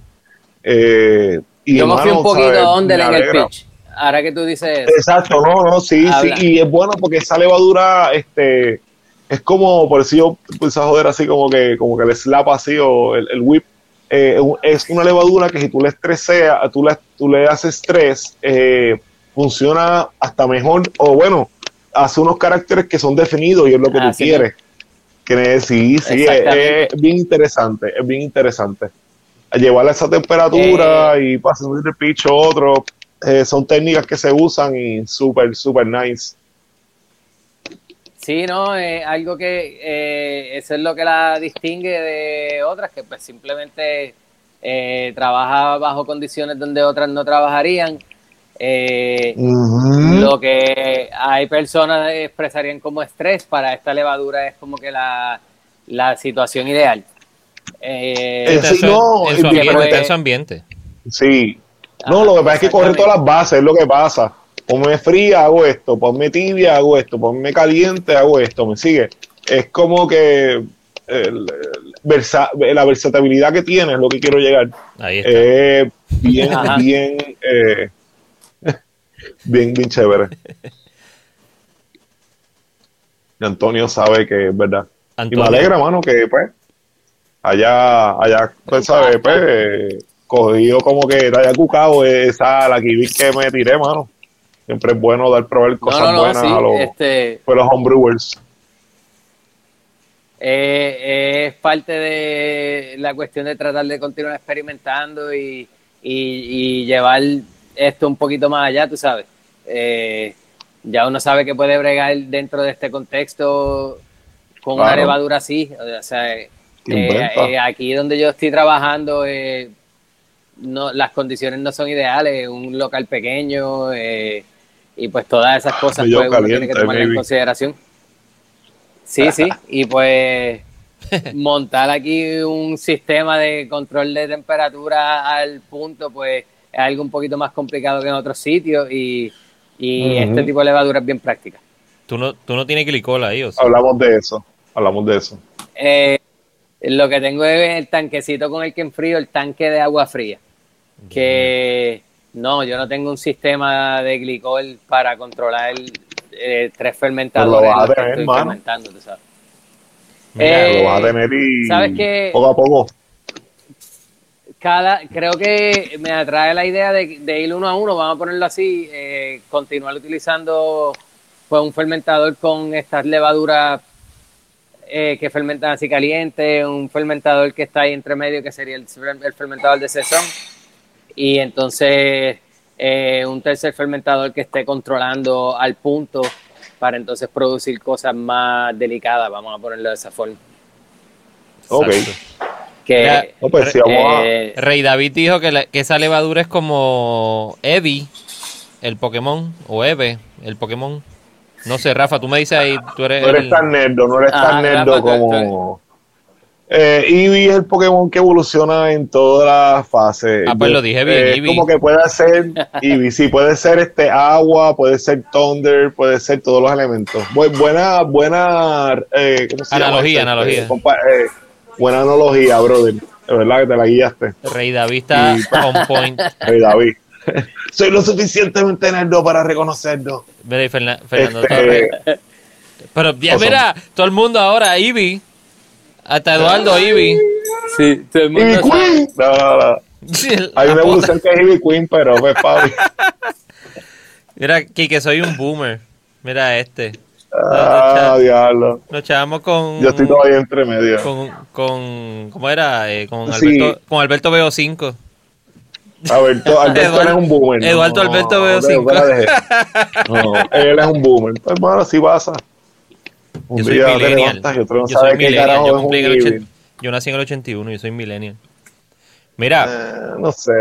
Eh, y Yo me fui un poquito under en el pitch. Ahora que tú dices eso. Exacto, no, no, sí, Habla. sí. Y es bueno porque esa levadura, este, es como, por si yo empecé a joder así como que, como que el slap así o el, el whip. eh, es una levadura que si tú le estreseas, tú le, tú le haces estrés, eh, funciona hasta mejor, o bueno, hace unos caracteres que son definidos y es lo que tú Así quieres. Que sí, sí, es, es bien interesante, es bien interesante. Llevarla a esa temperatura Eh. y pasar de picho a otro, eh, son técnicas que se usan y súper, súper nice. Sí, no, es algo que eh, eso es lo que la distingue de otras, que pues simplemente eh, trabaja bajo condiciones donde otras no trabajarían. Eh. Lo que hay personas que expresarían como estrés, para esta levadura es como que la, la situación ideal. Eh, Eh, Está sí, en su- no, en su y ambiente, después- está en su ambiente. Sí. Ah, No, lo que pasa es que corre todas las bases, es lo que pasa. Ponme fría, hago esto. Ponme tibia, hago esto. Ponme caliente, hago esto. ¿Me sigue? Es como que el, versa- la versatilidad que tiene es lo que quiero llegar. Ahí está. Eh, bien, Ajá. bien, eh, bien, bien chévere. Y Antonio sabe que es verdad. Y me alegra, mano, que pues allá, allá, pues, ¿sabes? Pues, cogido como que te haya cucado esa, la kiwi que me tiré, mano. Siempre es bueno dar probar No, cosas no, no, buenas sí, a los, este, pues, los homebrewers. eh, es parte de la cuestión de tratar de continuar experimentando y, y- y llevar esto un poquito más allá, tú sabes. Eh, ya uno sabe que puede bregar dentro de este contexto con una levadura así. O sea, eh, eh, aquí donde yo estoy trabajando, eh, no, las condiciones no son ideales, un local pequeño eh, y pues todas esas cosas Medio pues, uno tiene que tomar en consideración. Sí, sí, y pues montar aquí un sistema de control de temperatura al punto, pues es algo un poquito más complicado que en otros sitios y, y este tipo de levadura es bien práctica. Tú no, tú no tienes glicol ahí, o sea. Hablamos de eso, hablamos de eso. Eh, lo que tengo es el tanquecito con el que enfrío, el tanque de agua fría. Que no, yo no tengo un sistema de glicol para controlar eh, tres fermentadores. Pero lo vas a que tener, estoy mano. fermentando, tú sabes. Mira, Eh, lo vas a tener y ¿sabes qué? poco a poco. Cada, creo que me atrae la idea de, de ir uno a uno, vamos a ponerlo así, eh, continuar utilizando pues, un fermentador con estas levaduras eh, que fermentan así caliente, un fermentador que está ahí entre medio, que sería el, el fermentador de sesón, y entonces eh, un tercer fermentador que esté controlando al punto para entonces producir cosas más delicadas, vamos a ponerlo de esa forma. Ok. exacto. Que, No, pues sí, vamos a- eh, Rey David dijo que, la- que esa levadura es como Eevee, el Pokémon, o Eve, el Pokémon. No sé, Rafa, tú me dices ahí, tú eres, No eres el- tan nerdo, no eres Ah, tan nerdo Rafa, como. Eh, Eevee es el Pokémon que evoluciona en todas las fases. Ah, pues lo dije bien, Eh, Eevee. Como que puede ser Eevee, sí, puede ser este agua, puede ser Thunder, puede ser todos los elementos. Bu- buena, buena. Eh, ¿cómo se Analogía, llama? analogía. Eh, compa- eh, buena analogía, brother. De verdad que te la guiaste, Rey David está on point. Rey David. Soy lo suficientemente nerdo para reconocerlo. Mira, y Ferna- Fernando Este, Torres. Pero ya, mira, todo el mundo ahora, Eevee. Hasta Eduardo Eevee. sí, todo el mundo Eevee sabe. Queen. No, no, no. Hay una evolución que es Eevee Queen, pero pues, Papi. Mira, Kike, soy un boomer. Mira este. Ah, diablo. Nos echábamos con. Yo estoy todavía entre medio. Con, con. ¿Cómo era? Eh, con, Sí. Alberto, con Alberto Veo 5. Alberto, Alberto Eduardo- es un boomer. Eduardo no, Alberto veo no, cinco. no él es un boomer. Pues, hermano, así pasa. Un Yo soy día te levantas y otro no Yo sabe qué carajo Yo, es un ochen- yo nací en el 81, yo soy millennial. Mira, Eh, no sé.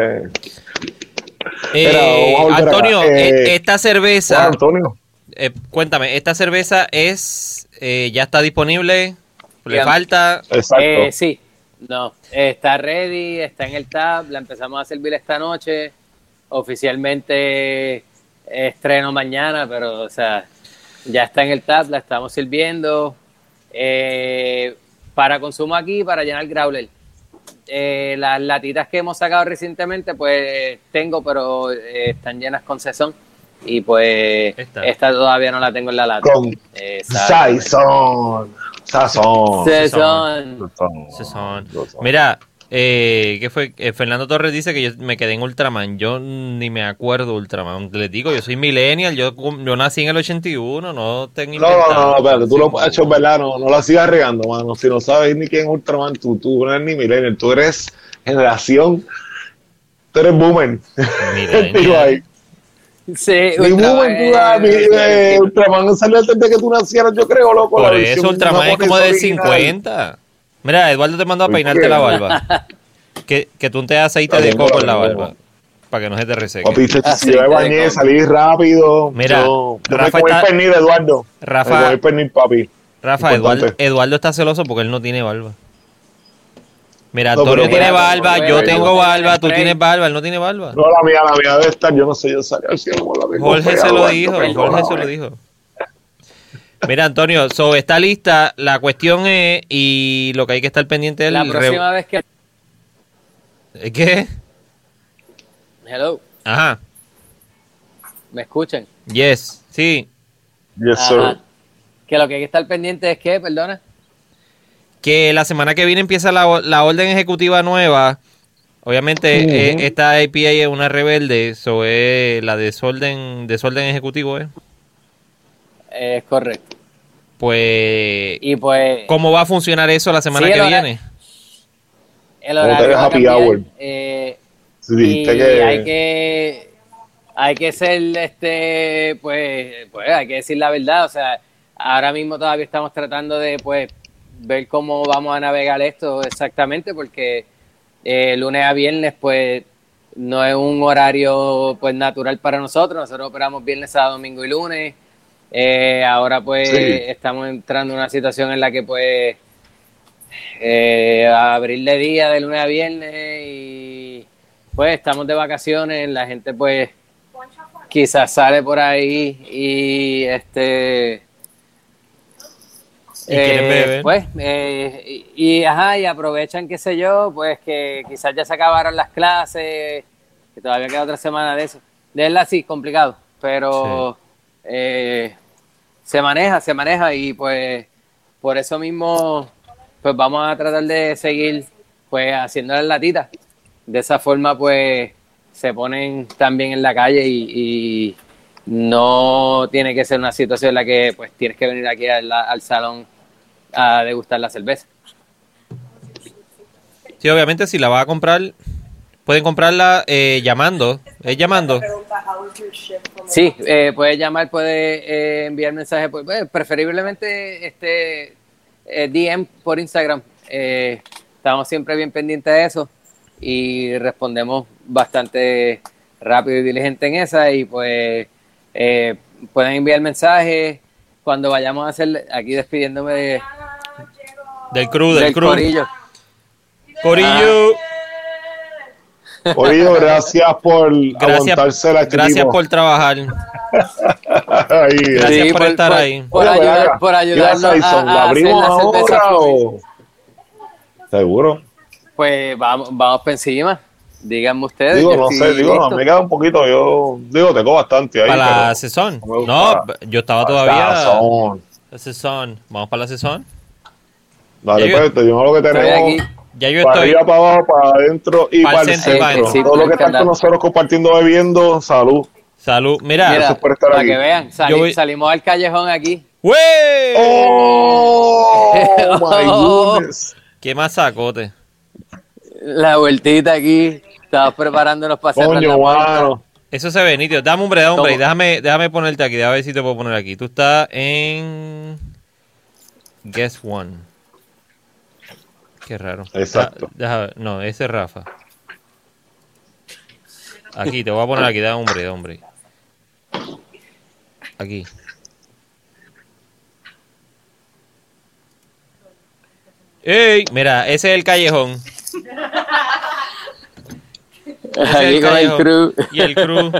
eh, Antonio, acá. Eh, esta cerveza, Antonio. Eh, cuéntame, esta cerveza es, eh, ya está disponible, le Bien. falta, Exacto. Eh, sí, no, eh, está ready, está en el tab, la empezamos a servir esta noche, oficialmente estreno mañana, pero o sea, ya está en el tab, la estamos sirviendo eh, para consumo aquí, para llenar growler. Eh, las latitas que hemos sacado recientemente, pues tengo, pero eh, están llenas con sazón. Y pues Esta. esta. todavía no la tengo en la lata. Con Eh, sabe. Sazón. Sazón. Sazón. Mira, eh, ¿qué fue? Eh, Fernando Torres dice que yo me quedé en Ultraman. Yo ni me acuerdo de Ultraman. Les digo, yo soy millennial, yo, yo nací en el 81, no tengo No, no, no, no, espérate, tú lo has hecho verdad, no, no la sigas regando, mano. Si no sabes ni quién es Ultraman, tú, tú no eres ni millennial, tú eres generación, tú eres boomer. Ahí. Sí, Mi Ultraman eh, Ultraman salió antes de que tú nacieras, yo creo, loco. Por eso Ultraman es como original. 50. Mira, Eduardo te mandó a ¿Por peinarte qué? la barba. que, que tú te aceite de coco en la barba. Para que no se te reseque. Papi, si yo me te bañé, salí rápido. Mira, yo, yo Rafa me comí está- pernil, Eduardo. Rafa- Me comí pernil, papi. Rafa. Eduardo, Eduardo está celoso porque él no tiene barba. Mira, No, Antonio tiene barba, no, yo tengo barba, tú tienes barba, él no tiene barba. No, la mía, la mía debe estar, yo no sé, yo salí al cielo con la tengo Jorge se lo dijo. Jorge se lo dijo. Mira, Antonio, sobre esta lista, la cuestión es, y lo que hay que estar pendiente es La próxima vez que... re- ¿Qué? Hello, Ajá. ¿me escuchan? Yes. Sí. Yes, Ajá. sir. Que lo que hay que estar pendiente es que, perdona. Que la semana que viene empieza la, la orden ejecutiva nueva. Obviamente, eh, esta APA es una rebelde, eso es la desorden, desorden ejecutivo, ¿eh? Es correcto. Pues, Y pues... ¿cómo va a funcionar eso la semana Sí, que viene? El ¿Cómo te horario happy cambiar, hour? eh, Sí, y que- hay que hay que ser este pues pues hay que decir la verdad o sea ahora mismo todavía estamos tratando de pues ver cómo vamos a navegar esto exactamente porque eh, lunes a viernes pues no es un horario pues natural para nosotros. Nosotros operamos viernes sábado domingo y lunes. Eh, ahora pues Sí. estamos entrando en una situación en la que pues eh, a abrir de día de lunes a viernes y pues estamos de vacaciones, la gente pues quizás sale por ahí y este eh, pues eh, y, y, ajá y aprovechan qué sé yo pues que quizás ya se acabaron las clases que todavía queda otra semana de eso. De verdad sí complicado pero eh, se maneja se maneja y pues por eso mismo pues vamos a tratar de seguir pues haciendo las latitas. De esa forma pues se ponen también en la calle y, y no tiene que ser una situación en la que pues tienes que venir aquí al, al salón a degustar la cerveza. Sí, obviamente, si la vas a comprar, pueden comprarla eh, llamando. ¿Es llamando? Sí, eh, puedes llamar, puedes eh, enviar mensajes, pues, pues, preferiblemente este eh, DM por Instagram. Estamos siempre bien pendientes de eso y respondemos bastante rápido y diligente en esa y pues eh, pueden enviar mensajes cuando vayamos a hacer aquí despidiéndome de, Del crew, del, del crew. corillo. Corillo. Oye, gracias por Gracias, aguantarse la gracias por trabajar. Ahí, Gracias ahí. por estar ahí. Por, ayudar, por ¿qué ayudarnos a hacer, a, ¿La hacer abrimos la ahora fluir. o...? ¿Seguro? Pues vamos, vamos para encima. Díganme ustedes. Digo, no sé, digo, no, me queda un poquito, yo... Digo, tengo bastante ahí, Para la sesión. no yo estaba Ah, todavía. La sesión. Vamos para la sesión. Dale, pues, te digo lo que tenemos... aquí. Ya yo para estoy. arriba, para abajo, para adentro y Para para, el centro, centro. sí, Todo lo que están con nosotros compartiendo, bebiendo, salud. Salud. Mira. Mira, Gracias por estar para aquí. que vean, sali- Yo voy- salimos al callejón aquí. ¡Wey! ¡Oh! my goodness. ¿Qué más sacote? La vueltita aquí. Estamos preparándonos para la Coño, mano. Eso se ve nítido. Dame hombre, dame hombre. ¿Cómo? Déjame, déjame ponerte aquí. Déjame ver si te puedo poner aquí. Tú estás en. Guess One. Qué raro. Exacto. Ver. no, ese es Rafa. Aquí, te voy a poner aquí. Da hombre, da hombre. Aquí. ¡Ey! Mira, ese es el callejón. Ese es el callejón. Y el crew.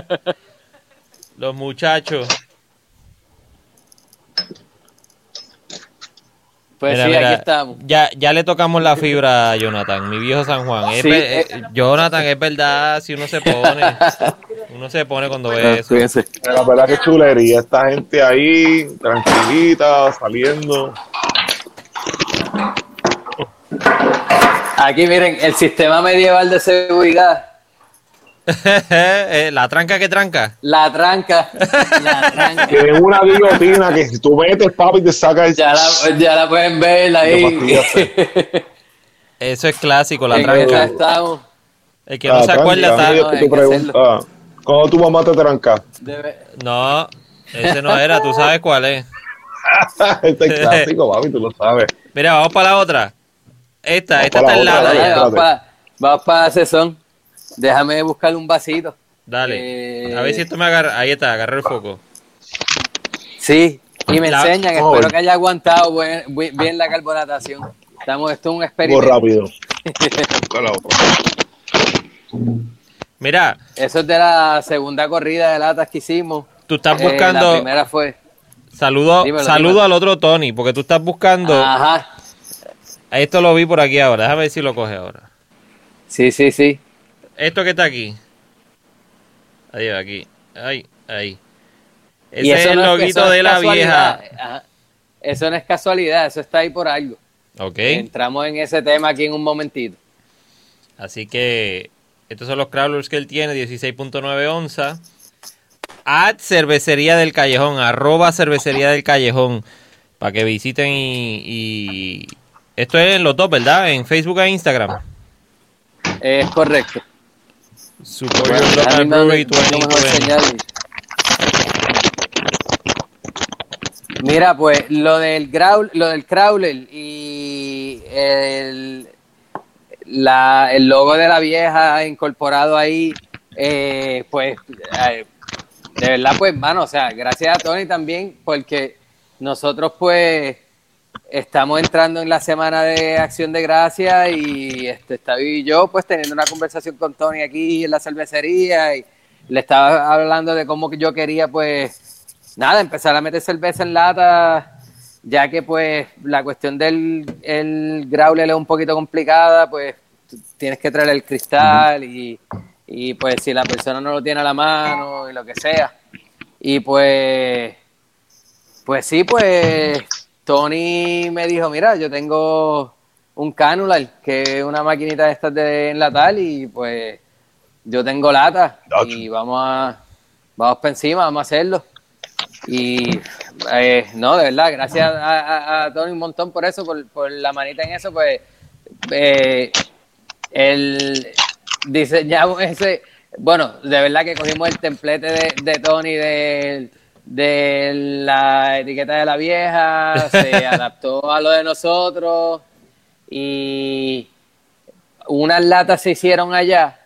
Los muchachos. Pues Mira, sí, mira, aquí estamos. Ya, ya le tocamos la fibra a Jonathan, mi viejo San Juan. Sí, eh. eh, Jonathan, es verdad, si uno se pone, uno se pone cuando ve eso. Cuídense. La verdad que chulería. Esta gente ahí, tranquilita, saliendo. Aquí miren, el sistema medieval de seguridad. Eh, la tranca que tranca. La tranca. La tranca. Tienen una guillotina que si tú metes, papi, te saca el... Ya la, ya la pueden ver ahí. Eso es clásico, la tranca. estamos. El que no se Ah, acuerda está... no, que hay tu que pregunta. ¿Cómo tu mamá te tranca? Debe- No, ese no era, tú sabes cuál es. este es clásico, papi, tú lo sabes. Mira, vamos para la otra. Esta, Vamos esta para está en la lata otra, Dale, ya. dale. vamos para vamos pa sesión. Déjame buscar un vasito. Dale. Eh, A ver si esto me agarra. Ahí está, agarra el foco. Sí, y me La- enseñan. A Espero que haya aguantado buen- buen- bien la carbonatación. Estamos, esto es un Muy experimento. rápido. La otra. Mira, Eso es de la segunda corrida de latas que hicimos. tú estás Eh, la buscando... primera fue. Saludo, Dímelo, saludo dímelo. al otro Tony, porque tú estás buscando. Ajá. Esto lo vi por aquí ahora. Déjame ver si lo coge ahora. Sí, sí, sí. Esto que está aquí. Ahí, aquí. Ahí, ahí. Ese es el no loguito es de la casualidad. vieja. Ajá. Eso no es casualidad, eso está ahí por algo. Ok. Entramos en ese tema aquí en un momentito. Así que estos son los crawlers que él tiene, 16.9 onzas. At cervecería del callejón, arroba cervecería del callejón, para que visiten y, y- Esto es en los dos, ¿verdad? En Facebook e Instagram. Es correcto. Support Bueno, your local brewery tengo mejor 2020. señal. Mira, pues lo del growl, lo del crawler y el, la, el logo de la vieja incorporado ahí, eh, pues eh, de verdad, pues, mano, o sea, gracias a Tony también, porque nosotros, pues, estamos entrando en la semana de Acción de Gracia y este, está y yo, pues, teniendo una conversación con Tony aquí en la cervecería y le estaba hablando de cómo yo quería, pues, nada, empezar a meter cerveza en lata, ya que, pues, la cuestión del el growler es un poquito complicada, pues, tienes que traer el cristal y, y, pues, si la persona no lo tiene a la mano y lo que sea. Y, pues, pues sí, pues Tony me dijo, mira, yo tengo un canular, que es una maquinita de estas de enlatar y pues yo tengo lata y vamos a vamos para encima, vamos a hacerlo. Y eh, no, de verdad, gracias a, a- a Tony un montón por eso, por, por la manita en eso, pues eh, el diseñamos ese, bueno, de verdad que cogimos el templete de, de Tony del de la etiqueta de la vieja, se adaptó a lo de nosotros y unas latas se hicieron allá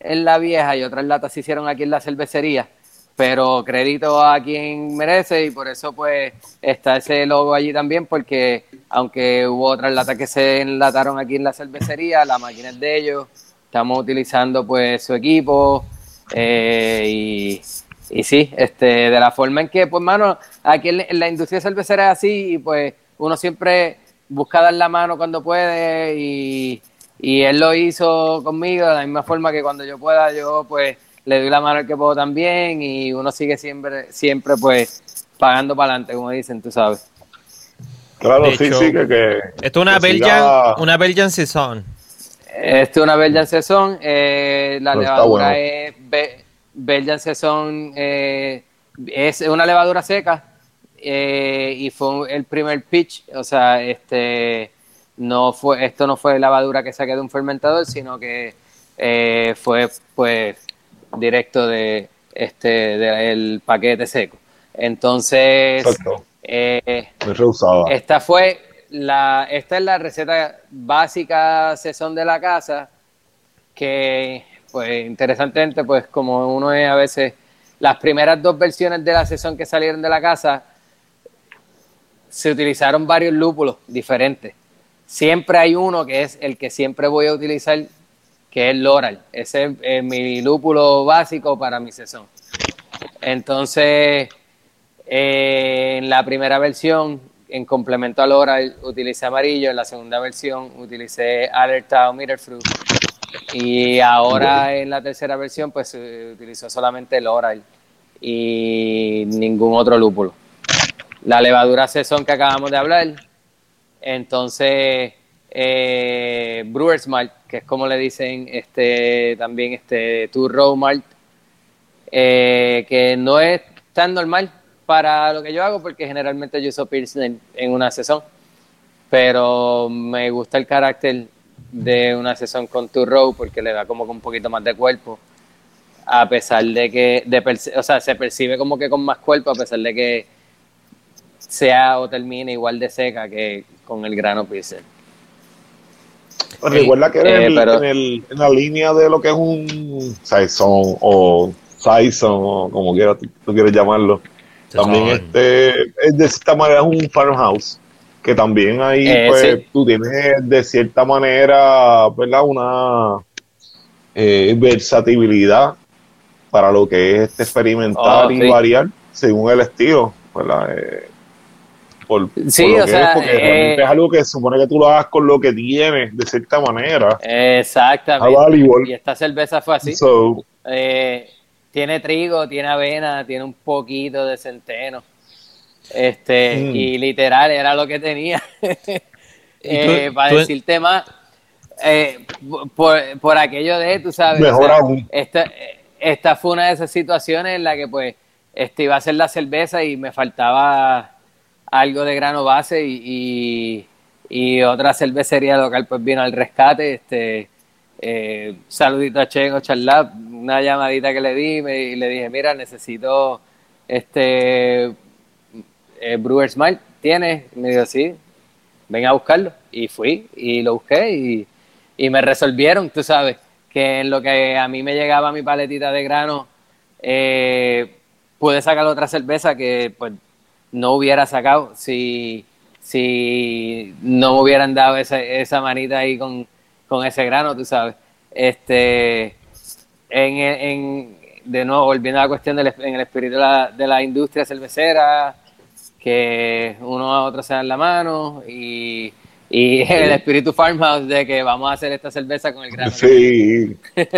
en la vieja y otras latas se hicieron aquí en la cervecería, pero crédito a quien merece y por eso pues está ese logo allí también porque aunque hubo otras latas que se enlataron aquí en la cervecería, la máquina es de ellos, estamos utilizando pues su equipo eh, y, y sí, este, de la forma en que pues mano, aquí en la- industria cervecera es así y pues uno siempre busca dar la mano cuando puede y, y él lo hizo conmigo de la misma forma que cuando yo pueda yo pues le doy la mano al que puedo también y uno sigue siempre siempre pues pagando para adelante como dicen tú sabes Claro, De sí, hecho, sí, que, que Esto es una Belgian, siga- una Belgian Saison. Esto es una Belgian Saison. eh, la Pero está levadura bueno. es Be- Belgian Saison. eh, es una levadura seca. eh, y fue el primer pitch. O sea, este no fue esto no fue levadura que saqué de un fermentador, sino que eh, fue pues directo de este del paquete seco. Entonces, eh, esta fue la, esta es la receta básica sazón de la casa, que pues interesantemente, pues como uno es a veces, las primeras dos versiones de la sazón que salieron de la casa, se utilizaron varios lúpulos diferentes. Siempre hay uno que es el que siempre voy a utilizar, que es Loral. Ese es mi lúpulo básico para mi sazón. Entonces, eh, en la primera versión, en complemento al oral, utilicé amarillo. En la segunda versión, utilicé alerta o Mitterfruit. Y ahora en la tercera versión, pues se utilizó solamente el oral y ningún otro lúpulo. La levadura Saison que acabamos de hablar. Entonces, eh, Brewer's Malt, que es como le dicen este también este Two Row Malt, eh, que no es tan normal para lo que yo hago porque generalmente yo uso Pilsner en una sesión, pero me gusta el carácter de una sesión con Two Row porque le da como que un poquito más de cuerpo, a pesar de que, de o sea, se percibe como que con más cuerpo a pesar de que sea o termine igual de seca que con el grano. Pues Recuerda que en, Eh, el- pero- en, el- en la línea de lo que es un Saison o Saison o como quieras tú, quieres llamarlo, también este es de cierta manera es un farmhouse que también ahí Eh, pues sí. tú tienes de cierta manera verdad una eh, versatilidad para lo que es este experimentar Oh, y sí. variar según el estilo ¿verdad? Eh, por, Sí, por lo o que sea, es, porque eh, realmente es algo que se supone que tú lo hagas con lo que tienes, de cierta manera. Exactamente. A voleibol. Y esta cerveza fue así. So, Eh, tiene trigo, tiene avena, tiene un poquito de centeno. Este, Mm. y literal era lo que tenía. Eh, tú- para tú- decirte más, eh, por, por aquello de, tú sabes, Mejor o sea, aún. esta, esta fue una de esas situaciones en la que pues este, iba a hacer la cerveza y me faltaba algo de grano base y, y, y otra cervecería local pues vino al rescate. Este, eh, saludito a Chengo Charlap, una llamadita que le di me- y le dije, mira, necesito este eh, Brewer's Malt, ¿tienes? Me dijo, sí, ven a buscarlo. Y fui y lo busqué y, y me resolvieron, tú sabes, que en lo que a mí me llegaba mi paletita de grano, eh, pude sacar otra cerveza que pues no hubiera sacado si, si no me hubieran dado esa, esa manita ahí con, con ese grano, tú sabes. Este, en, en- de nuevo, volviendo a la cuestión del en el espíritu de la, de la industria cervecera, que uno a otro se dan la mano y, y el espíritu farmhouse de que vamos a hacer esta cerveza con el grano. sí,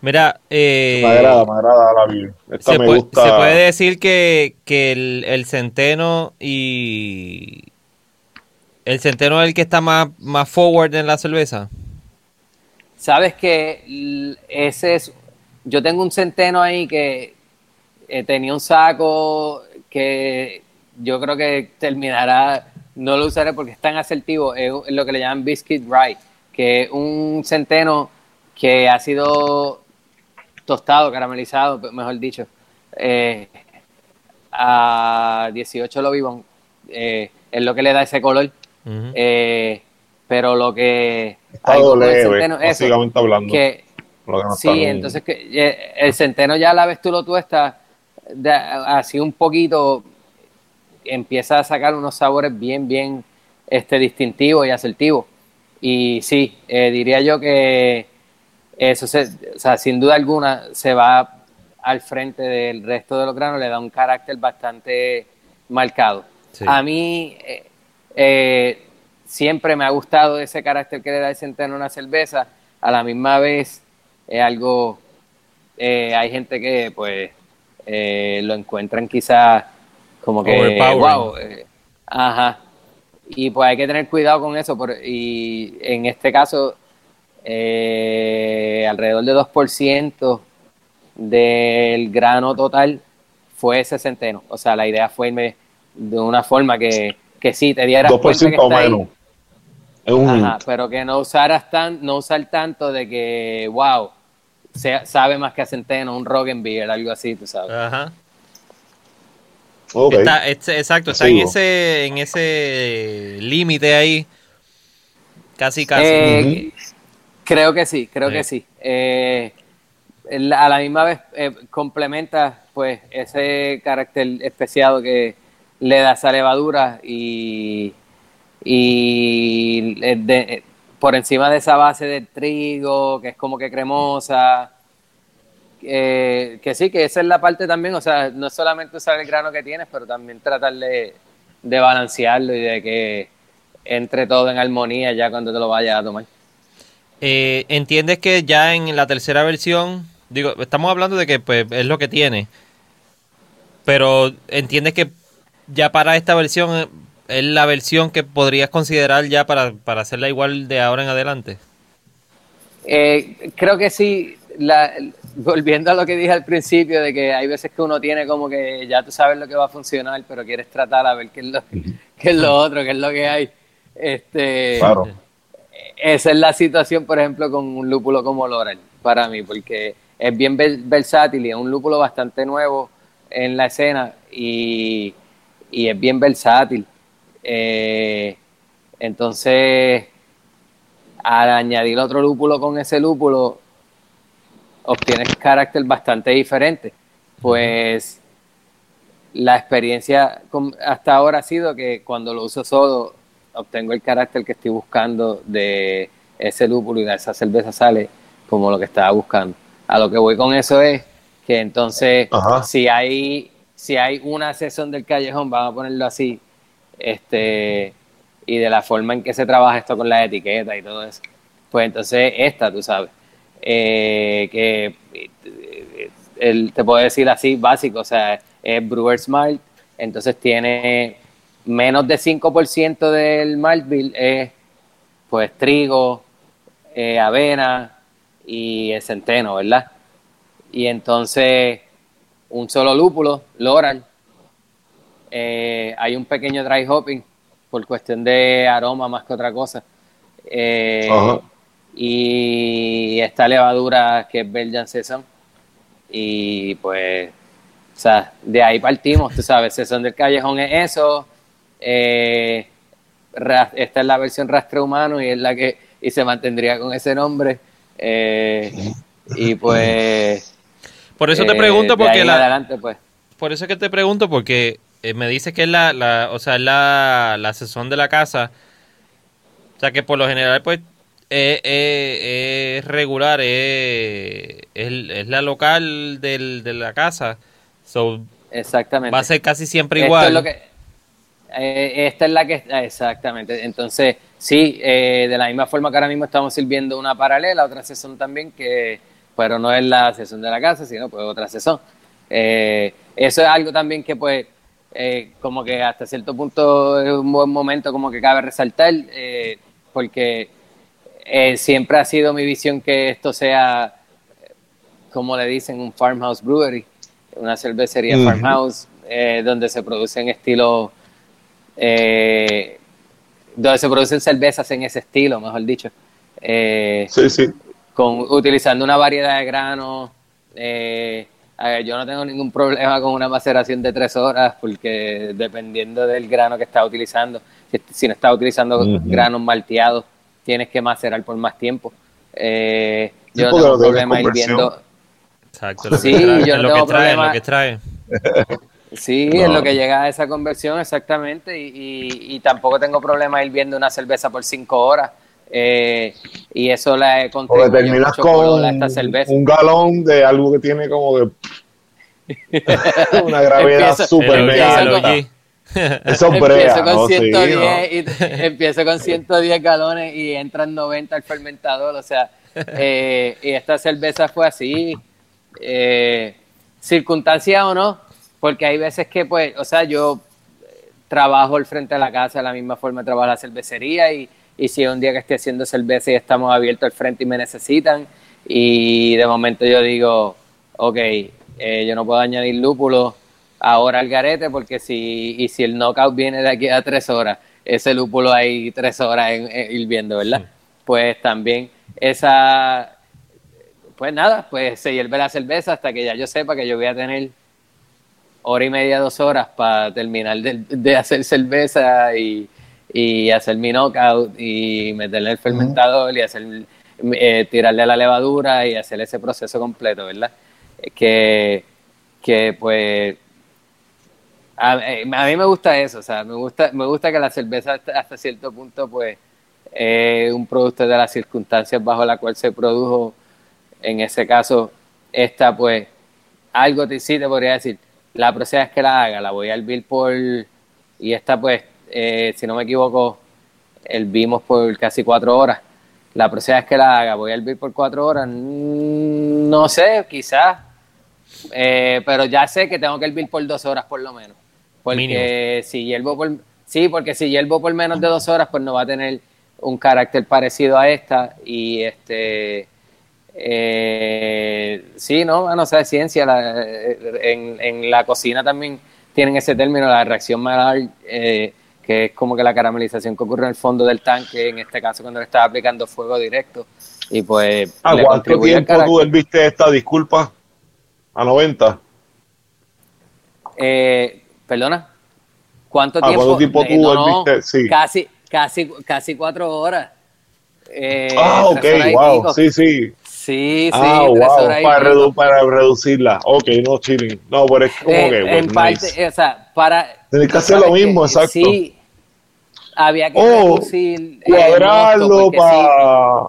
Mira, eh, me agrada, me agrada la vida. Esta se, me puede, gusta. se puede decir que, que el, el centeno y el centeno es el que está más, más forward en la cerveza. Sabes que ese es, yo tengo un centeno ahí que eh, tenía un saco que yo creo que terminará, no lo usaré porque es tan asertivo, es lo que le llaman biscuit rye, que es un centeno que ha sido tostado, caramelizado, mejor dicho, eh, a 18 lo vivo, eh, es lo que le da ese color. Eh, pero lo que Estado con el leve, centeno, eso, básicamente hablando. que Lo que no sí, está entonces que eh, el centeno ya a la vez tú lo tuestas de- así un poquito empieza a sacar unos sabores bien bien este distintivos y asertivos y sí eh, diría yo que eso se, o sea, sin duda alguna se va al frente del resto de los granos le da un carácter bastante marcado Sí. a mí eh, eh, siempre me ha gustado ese carácter que le da el centeno a una cerveza. A la misma vez es algo, hay gente que pues lo encuentran quizás como que, wow, eh, ajá. Y pues hay que tener cuidado con eso. Por, y en este caso, eh, alrededor de 2% del grano total fue ese centeno. O sea, la idea fue irme de una forma que, que sí te dieras cuenta que 2% o ahí. menos. Es un Ajá, pero que no usaras tan, no usar tanto de que, wow, se- sabe más que a centeno, un Roggenbier, algo así, tú sabes. Ajá. Está, es- exacto, está en ese, en ese límite ahí. Casi, casi. Eh, Creo que sí, creo Sí. que sí. Eh, a la misma vez eh, complementa pues ese carácter especiado que le da esa levadura y, y de- por encima de esa base del trigo que es como que cremosa eh, que sí, que esa es la parte también, o sea, no solamente usar el grano que tienes, pero también tratar de, de balancearlo y de que entre todo en armonía ya cuando te lo vayas a tomar. Eh, ¿Entiendes que ya en la tercera versión, digo, estamos hablando de que pues, es lo que tiene, pero entiendes que ya para esta versión es la versión que podrías considerar ya para, para hacerla igual de ahora en adelante? Eh, creo que sí, la- volviendo a lo que dije al principio, de que hay veces que uno tiene como que ya tú sabes lo que va a funcionar, pero quieres tratar a ver qué es lo, qué es lo otro, qué es lo que hay. Este, Claro. Esa es la situación, por ejemplo, con un lúpulo como Laurel, para mí, porque es bien ver- versátil y es un lúpulo bastante nuevo en la escena y, y es bien versátil. Eh, entonces, al añadir otro lúpulo con ese lúpulo, obtienes carácter bastante diferente. Pues la experiencia hasta ahora ha sido que cuando lo uso solo, obtengo el carácter que estoy buscando de ese lúpulo y de esa cerveza sale como lo que estaba buscando. A lo que voy con eso es que entonces, Ajá. si hay, si hay una sesión del callejón, vamos a ponerlo así, este, y de la forma en que se trabaja esto con la etiqueta y todo eso, pues entonces esta, tú sabes, eh, que el, te puedo decir así, básico, o sea, es Brewer Smart, entonces tiene menos de 5% del malt bill, es pues trigo, eh, avena y centeno, ¿verdad? Y entonces un solo lúpulo, Loral. Eh, hay un pequeño dry hopping por cuestión de aroma más que otra cosa. Eh, y esta levadura que es Belgian Saison. Y pues, o sea, de ahí partimos, tú sabes, Saison del Callejón es eso. Eh, esta es la versión rastre humano y es la que y se mantendría con ese nombre. y pues por eso te eh, pregunto porque la, adelante, pues. Por eso que te pregunto porque eh, me dices que es la, la o sea, la, la sesión de la casa. O sea, que por lo general, pues, es regular, es, la local del, de la casa. So, exactamente. Va a ser casi siempre igual. lo que, eh, esta es la que exactamente. Entonces, sí, de la misma forma que ahora mismo estamos sirviendo una paralela, otra sesión también que pero no es la sesión de la casa, sino pues otra sesión. Eh, eso es algo también que pues eh, como que hasta cierto punto es un buen momento como que cabe resaltar, eh, porque siempre ha sido mi visión que esto sea, como le dicen, un farmhouse brewery, una cervecería farmhouse, donde se producen estilos, donde se producen cervezas en ese estilo, mejor dicho. sí, sí con, utilizando una variedad de granos. Eh, yo no tengo ningún problema con una maceración de tres horas porque dependiendo del grano que estás utilizando, si, no estás utilizando granos malteados, tienes que macerar por más tiempo. Eh, yo no tengo problema ir viendo. Exacto, sí, yo no tengo problema. Lo que trae. Sí, es lo que llega a esa conversión, exactamente. Y, y, tampoco tengo problema ir viendo una cerveza por cinco horas. Eh, y eso le contribuye terminas con esta cerveza. un galón de algo que tiene como de una gravedad súper mega Eso empiezo con, 110 y empiezo con 110 galones y entran 90 al fermentador, o sea, eh, y esta cerveza fue así, eh, circunstancia o no, porque hay veces que pues, o sea, yo trabajo al frente de la casa de la misma forma que trabajo la cervecería y y si un día que esté haciendo cerveza y estamos abiertos al frente y me necesitan y de momento yo digo, ok, eh, yo no puedo añadir lúpulo ahora al garete porque si, y si el knockout viene de aquí a tres horas, ese lúpulo hay tres horas en, hirviendo, ¿verdad? Pues también esa, pues nada, pues se hierve la cerveza hasta que ya yo sepa que yo voy a tener hora y media, dos horas para terminar de hacer cerveza y, y hacer mi knockout y meterle el fermentador y hacer eh, tirarle a la levadura y hacer ese proceso completo, ¿verdad? Que, que pues a, mí me gusta eso, o sea, me gusta, me gusta que la cerveza hasta, cierto punto pues es un producto de las circunstancias bajo la cual se produjo, en ese caso, esta pues algo te sí te podría decir, la próxima vez que la haga, la voy a hervir por y esta pues eh, si no me equivoco, el vimos por casi cuatro horas. La próxima vez que la haga, voy a hervir por cuatro horas. Mm, no sé, quizás. Eh, pero ya sé que tengo que hervir por dos horas por lo menos. Porque si hiervo por. Sí, porque si hiervo por menos de dos horas, pues no va a tener un carácter parecido a esta. Y este. Eh, sí, no, no sé, ciencia. en, en, la cocina también tienen ese término, la reacción malar. Eh, que es como que la caramelización que ocurre en el fondo del tanque, en este caso cuando le estaba aplicando fuego directo. Y pues. ¿A cuánto tiempo tú viste esta disculpa? ¿A 90? Eh, ¿Perdona? ¿Cuánto tiempo? ¿Cuánto tiempo tú no, Sí. Casi, casi, casi cuatro horas. Eh, ah, ok, wow, sí, sí. Sí, sí, ah, wow, para, para, reducirla. Ok, no chilling. No, pero es como eh, que. Pues, en parte, o sea, para. Tienes que hacer lo mismo, exacto. Sí, había que oh, reducir cuadrarlo para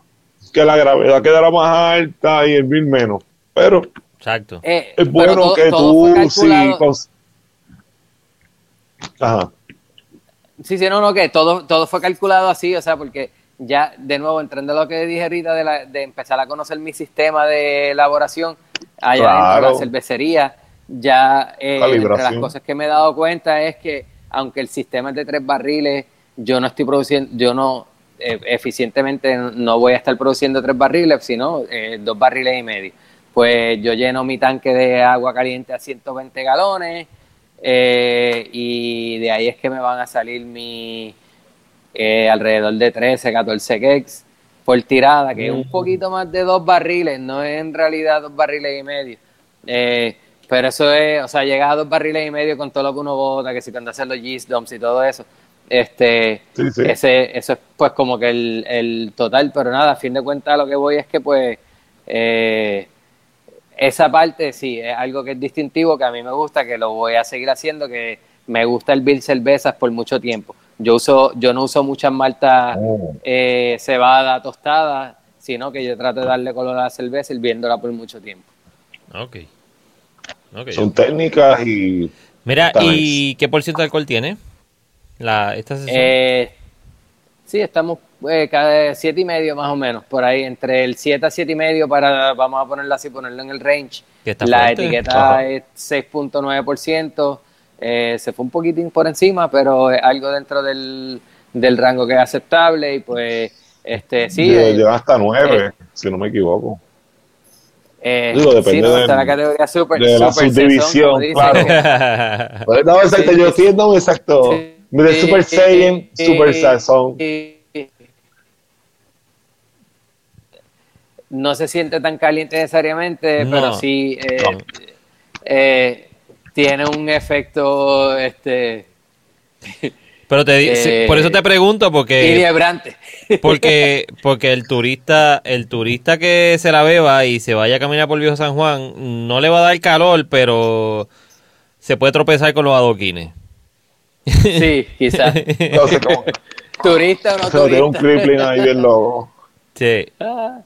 que la gravedad quedara más alta y el mil menos. Pero Exacto. Eh, es bueno que tú sí, Ajá. Sí, sí, no, no, que todo, todo fue calculado así, o sea, porque ya, de nuevo, entrando a lo que dije ahorita de, la, de empezar a conocer mi sistema de elaboración allá dentro de la cervecería, ya eh, entre las cosas que me he dado cuenta es que aunque el sistema es de tres barriles, yo no estoy produciendo, yo no eh, eficientemente no voy a estar produciendo tres barriles, sino eh, dos barriles y medio. Pues yo lleno mi tanque de agua caliente a 120 galones eh, y de ahí es que me van a salir mi eh, alrededor de 13, 14 kegs por tirada, que es un poquito más de dos barriles, no es en realidad dos barriles y medio. Eh, pero eso es, o sea, llega a dos barriles y medio con todo lo que uno bota, que si cuando hacen los yeast dumps y todo eso. Este, Sí, sí. ese, eso es pues como que el, el total, pero nada, a fin de cuentas lo que voy es que pues eh, esa parte sí, es algo que es distintivo, que a mí me gusta, que lo voy a seguir haciendo, que me gusta el Bill cervezas por mucho tiempo. Yo uso, yo no uso muchas maltas Oh. eh, cebada tostada, sino que yo trato de darle color a la cerveza hirviéndola por mucho tiempo. Ok. Ok. Son técnicas y Mira, Está ¿y qué por ciento de alcohol tiene? La, esta sesión. Eh, sí, estamos eh, cada siete y medio más o menos, por ahí, entre el 7 a siete y medio para, vamos a ponerlo así, ponerlo en el range. La fuerte. etiqueta Ajá. es 6.9%, eh, se fue un poquitín por encima, pero es algo dentro del, del rango que es aceptable y pues, este, sí. llega eh, llega hasta nueve, si no me equivoco. eh, digo, depende sí, no, del- está la categoría super, de la super subdivisión, claro. que- Pues, No, exacto, Sí, yo sí. entiendo exacto. Sí. Mire, Super Saiyan, Super Sazón. No se siente tan caliente necesariamente, No. pero sí eh, No. eh, tiene un efecto este Pero te Eh, por eso te pregunto, porque, vibrante. porque, porque el turista, el turista que se la beba y se vaya a caminar por Viejo San Juan, no le va a dar calor, pero se puede tropezar con los adoquines. Sí, quizás. Turista o no se lo tiene un turista. crippling ahí bien loco. Sí, Ah,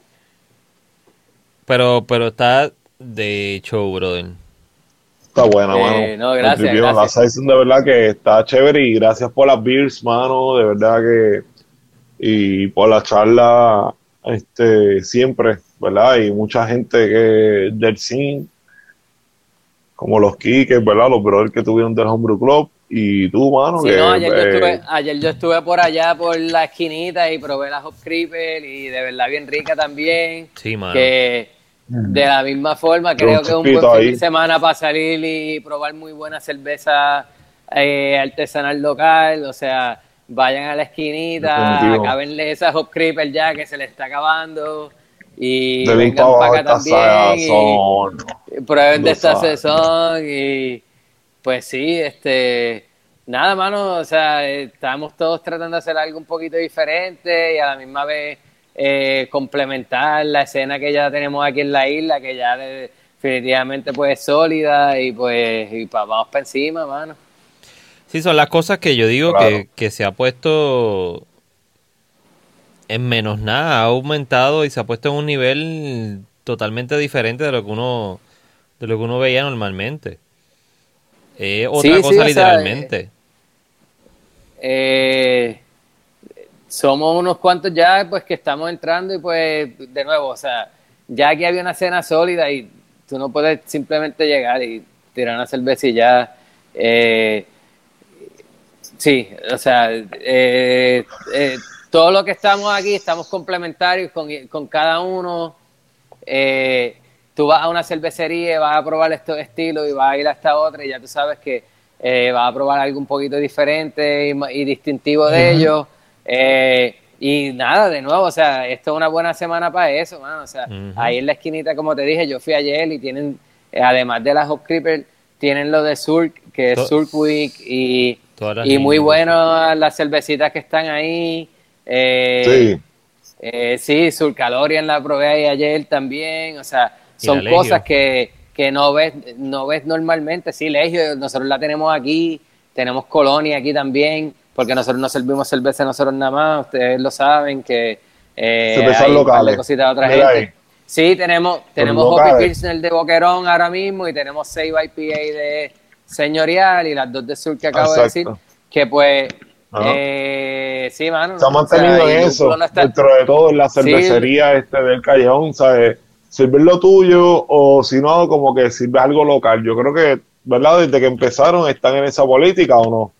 pero, pero está de show, brother. Está buena, Eh, mano. no, gracias. La Saison de verdad que está chévere y gracias por las beers, mano, de verdad que y por la charla este siempre, ¿verdad? Y mucha gente que del scene como los Kikes, ¿verdad? Los brothers que tuvieron del Homebrew Club y tú, mano, sí, que no, ayer, yo eh, estuve, ayer yo estuve por allá por la esquinita y probé la Hop Creeper y de verdad bien rica también. Sí, mano. que de la misma forma creo que es un buen fin ahí. de semana para salir y probar muy buena cerveza eh, artesanal local, o sea, vayan a la esquinita, Definitivo. acabenle esa hop creeper ya que se le está acabando y de vengan para para acá esta también sazón. y, y prueben de esta sesión y pues sí, este nada mano, o sea, estamos todos tratando de hacer algo un poquito diferente y a la misma vez eh, complementar la escena que ya tenemos aquí en la isla, que ya de- definitivamente pues es sólida y pues y pa- vamos para encima, mano. Sí, son las cosas que yo digo Claro. que, que se ha puesto en menos nada, ha aumentado y se ha puesto en un nivel totalmente diferente de lo que uno de lo que uno veía normalmente. Es otra Sí, sí, cosa o sea, literalmente. Eh, somos unos cuantos ya pues que estamos entrando y pues de nuevo, o sea, ya aquí había una cena sólida y tú no puedes simplemente llegar y tirar una cerveza y ya. eh, sí, o sea, eh, eh, todo lo que estamos aquí estamos complementarios con, con cada uno. Eh, tú vas a una cervecería y vas a probar estos estilos y vas a ir a esta otra y ya tú sabes que eh, vas a probar algo un poquito diferente y distintivo de ellos. Eh, y nada, de nuevo, o sea, esto es una buena semana para eso, mano. O sea, ahí en la esquinita, como te dije, yo fui ayer y tienen, eh, además de las Hop Creeper, tienen lo de Surk, que es Surk Week y, y muy bueno las cervecitas que están ahí. Eh, Sí. eh, sí, Surcalorian la probé ahí ayer también, o sea, son cosas que, que no ves no ves normalmente. Sí, Legio, nosotros la tenemos aquí, tenemos Colonia aquí también, porque nosotros no servimos cerveza nosotros nada más, ustedes lo saben que eh, hay locales. cositas de otra Mira gente. ahí. Sí, tenemos, tenemos Hoppy locales. Pilsner de Boquerón ahora mismo y tenemos Save IPA de, señorial y las dos de sur que acabo de decir, que pues, eh, sí, mano. Se ha o sea, mantenido en eso, Lúpulo no está- dentro de todo, en la cervecería este del callejón, ¿sabes? Sirves lo tuyo o si no, como que sirves algo local. Yo creo que, ¿verdad? Desde que empezaron están en esa política o no.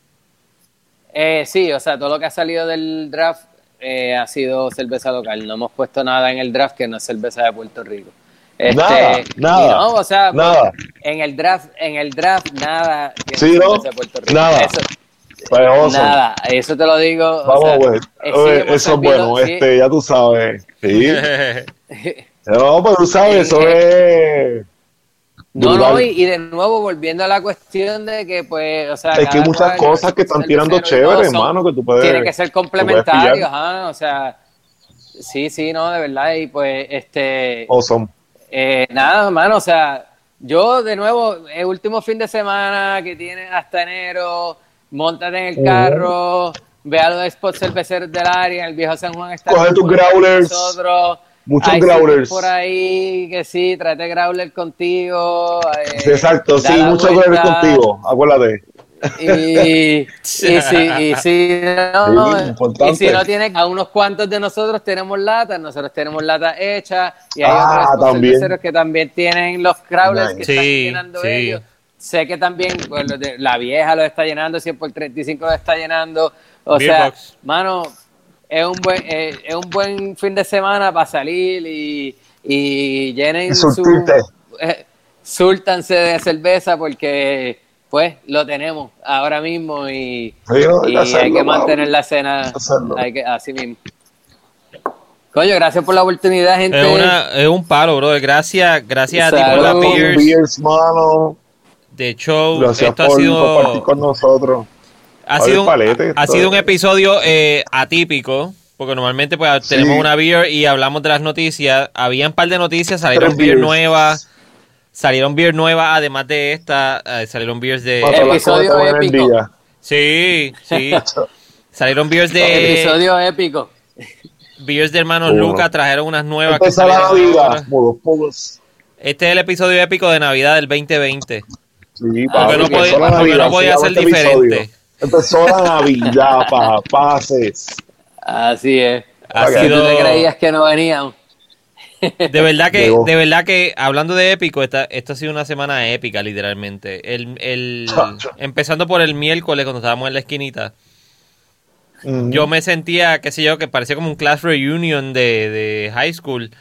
Eh, sí, o sea, todo lo que ha salido del draft eh, ha sido cerveza local. No hemos puesto nada en el draft que no es cerveza de Puerto Rico. Este, Nada, nada, no, o sea, pues, nada. en el draft, en el draft nada que Sí, ¿no? cerveza de Puerto Rico. Nada. Eso, Pues, awesome. nada, eso te lo digo. o Vamos, sea, güey. eh, Oye, sí, hemos eso es bueno, sí. este, ya tú sabes. Sí. No, pero tú sabes, eso es. No, no, y, y de nuevo volviendo a la cuestión de que, pues, o sea, Es que hay muchas cosas que están tirando chévere, hermano, que tú puedes. Tiene que ser tú puedes complementario, pillar. ajá, o sea, sí, sí, no, de verdad, y pues, este, Awesome. eh, nada, hermano, o sea, yo de nuevo, el último fin de semana que tiene hasta enero, montate en el carro, ve a los spots cerveceros del área, el viejo San Juan está Coge tus growlers, nosotros, muchos hay growlers. por ahí que sí, tráete growler contigo. eh, Exacto, sí, la mucho que ver vuelta. contigo, acuérdate. Y, y, si, y, si no, Sí, y si no tiene, a unos cuantos de nosotros tenemos latas, nosotros tenemos latas hechas y hay Ah, otros también. cerveceros que también tienen los crawlers que están llenando sí. ellos. Sé que también pues, de- la vieja lo está llenando, 100 por 35 lo está llenando. O Beer sea, box. mano, es un buen eh, es un buen fin de semana para salir y, y llenen Y su eh, súltanse de cerveza porque pues lo tenemos ahora mismo y, y hacerlo, hay que mantener la cena hay que, así mismo. Coño, gracias por la oportunidad, gente. Es, una, es un palo, bro. Gracias, gracias a ti por la Salud. beers Beers, mano. de show. Gracias Esto ha por sido, compartir con nosotros. Ha sido, palete, ha sido un episodio eh, atípico. Porque normalmente pues Sí. tenemos una beer y hablamos de las noticias. Había un par de noticias, salieron beer beers. nuevas. Salieron beer nuevas, además de esta, eh, salieron beers de... Episodio épico. día. Sí, sí. salieron beers de... Episodio épico. Beers de hermanos Bueno. Lucas, trajeron unas nuevas que la. Este es el episodio épico de Navidad del 2020. Sí, Porque papi, no podía- porque no podía ser este episodio. Empezó la Navidad, pa, pases. Así es. Ha Ok. Si sido... tú te creías que no veníamos. De verdad que, Llegó. de verdad que, hablando de épico, esta, esta ha sido una semana épica, literalmente. El, el, empezando por el miércoles, cuando estábamos en la esquinita, Mm. yo me sentía, qué sé yo, que parecía como un class reunion de, de high school.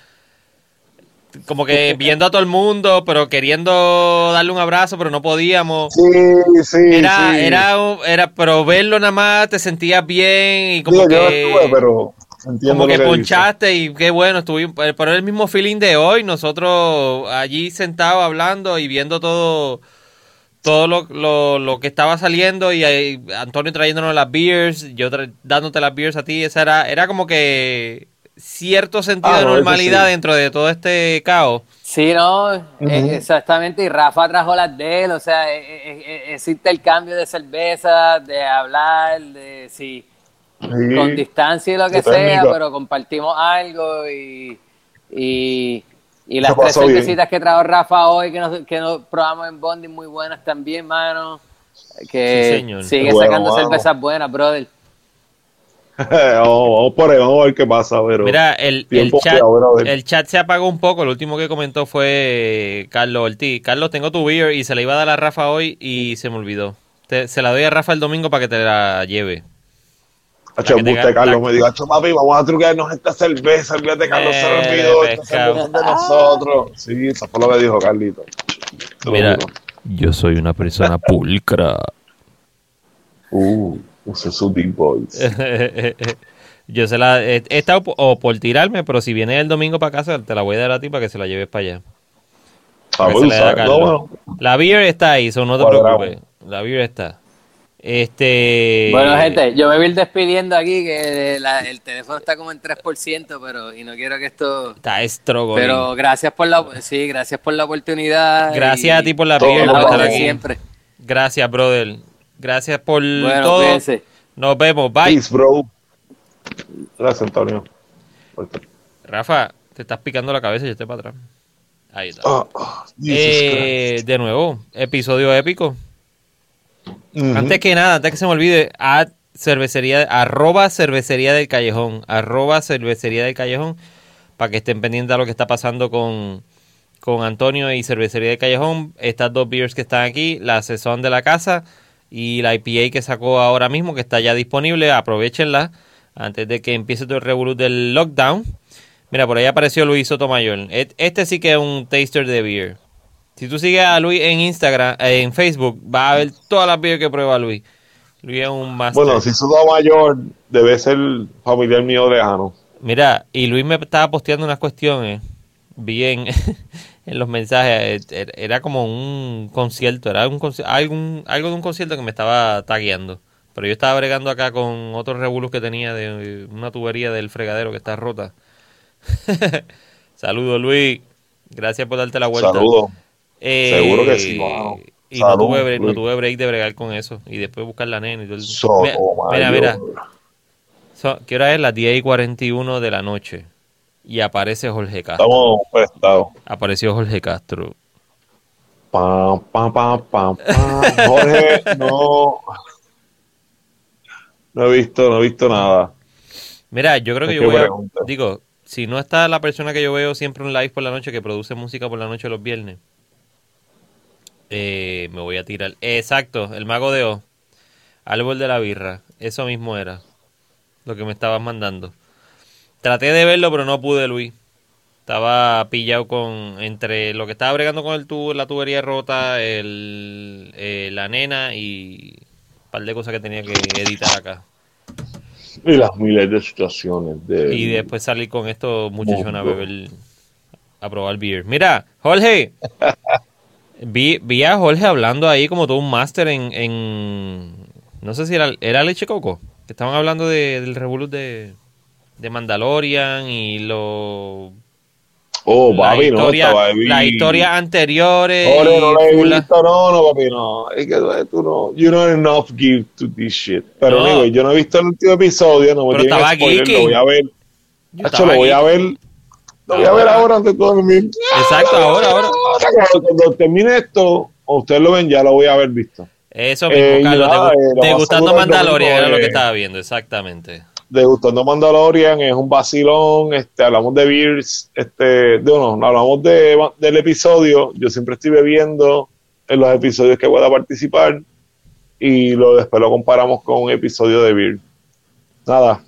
Como que viendo a todo el mundo, pero queriendo darle un abrazo, pero no podíamos. Sí, sí, Era, sí. era, era, pero verlo nada más, te sentías bien y como Digo, yo que... estuve, pero entiendo como que que ponchaste y qué bueno, estuvimos, pero el mismo feeling de hoy, nosotros allí sentados hablando y viendo todo todo lo, lo, lo que estaba saliendo y Antonio trayéndonos las beers, yo tra- dándote las beers a ti, esa era, era como que cierto sentido Ah, de normalidad sí. dentro de todo este caos. Sí, no, eh, exactamente. Y Rafa trajo las de él, o sea, eh, eh, eh, ese intercambio de cerveza, de hablar, de sí, Sí. con distancia y lo que sea, técnica. pero compartimos algo y, y, y las tres cervecitas que trajo Rafa hoy, que nos, que nos probamos en Bonding, muy buenas también, mano. Que Sí, señor. sigue bueno, sacando vamos. cervezas buenas, brother. Vamos, vamos por ahí, vamos a ver qué pasa, pero Mira, el, el tiempo chat, el chat se apagó un poco. Lo último que comentó fue Carlos Ortiz. Carlos, tengo tu beer y se la iba a dar a Rafa hoy y se me olvidó. Te- se la doy a Rafa el domingo para que te la lleve. Hacho, ga- Carlos la- me dijo, "Hacho, papi, vamos a truquearnos esta cerveza, olvídate, Carlos se Eh, olvidó, esta cerveza es de nosotros. Sí, eso fue lo que dijo Carlito. Mira, yo soy una persona pulcra. Uh, usé sus Big Boys. yo se la he, he estado po- o por tirarme, pero si viene el domingo para casa, te la voy a dar a ti para que se la lleves para allá. Ah, la dé a no, Carlos. bueno, La beer está ahí, so no te Cuadrado. preocupes. La beer está. Este. Bueno, gente, yo me voy a ir despidiendo aquí, que la- el teléfono está como en 3%, pero y no quiero que esto... Está estrogo. Pero gracias por la, sí, gracias por la oportunidad. Gracias y- a ti por la beer, por estar aquí. siempre. Gracias, brother. Gracias por Bueno, todo. cuídense. Nos vemos. Bye. Peace, bro. Gracias, Antonio. Rafa, te estás picando la cabeza y yo estoy para atrás. Ahí está. Ah, ah, Eh, de nuevo, episodio épico. Antes que nada, antes que se me olvide, a cervecería, arroba cervecería del callejón, arroba cervecería del callejón, para que estén pendientes a lo que está pasando con, con Antonio y cervecería del callejón. Estas dos beers que están aquí, la sesión de la casa y la IPA que sacó ahora mismo, que está ya disponible, aprovechenla antes de que empiece todo el revolut del lockdown. Mira, por ahí apareció Luis Sotomayor. Este sí que es un taster de beer. Si tú sigues a Luis en Instagram, eh, en Facebook, vas a ver todas las beers que prueba Luis. Luis es un master. Bueno, si su mayor debe ser familiar mío lejano. Mira, y Luis me estaba posteando unas cuestiones. Vi en, los mensajes. eh, er- Era como un concierto. Era un algún, algo de un concierto que me estaba tagueando. Pero yo estaba bregando acá con otros revolus que tenía de una tubería del fregadero que está rota. Saludos, Luis. Gracias por darte la vuelta. Saludos. Eh, Seguro que sí, mano. Y no tuve, break, no tuve break de bregar con eso. Y después buscar la nena y todo el... Sotomayor. Mira, mira, mira. So- ¿Qué hora es? Las 10 y 41 de la noche. Y aparece Jorge Castro. Estamos prestados. Apareció Jorge Castro. Pam, pam, pam, pam, pam. Jorge, no. No he visto, no he visto nada. Mira, yo creo que ¿Qué yo voy a... Digo, si no está la persona que yo veo siempre un live por la noche, que produce música por la noche los viernes, eh, me voy a tirar. Exacto, el mago de O. Árbol de la birra. Eso mismo era. Lo que me estabas mandando. Traté de verlo, pero no pude, Luis. Estaba pillado con entre lo que estaba bregando con el tubo, la tubería rota, el, eh, la nena y un par de cosas que tenía que editar acá. Y las miles de situaciones de. Y después salir con estos muchachones a beber, a probar beer. Mira, Jorge. vi, vi a Jorge hablando ahí como todo un máster en, en- No sé si era, era Leche Coco. Que estaban hablando de, del revolut de, de Mandalorian y lo... Oh, papi, no, historia, estaba ahí. las historias anteriores. No la he visto, no, no, papi, no. Es que eh, tú no. You don't enough give to this shit. Pero, No. yo no he visto el último episodio, no me Pero tienen estaba spoiler, geeky. lo voy a ver. Hacho, lo voy a ver. Lo voy a ver Ahora. antes de dormir. Exacto, ahora, ahora. Cuando, termine esto, ustedes lo ven, ya lo voy a haber visto. Eso mismo, Eh, Carlos. degu- eh, lo Mandalorian era lo que eh, estaba viendo, exactamente. Degustando Mandalorian es un vacilón, este, hablamos de beers, este, de, no, hablamos de, del episodio, yo siempre estoy bebiendo en los episodios que pueda participar y lo después lo comparamos con un episodio de beer. Nada,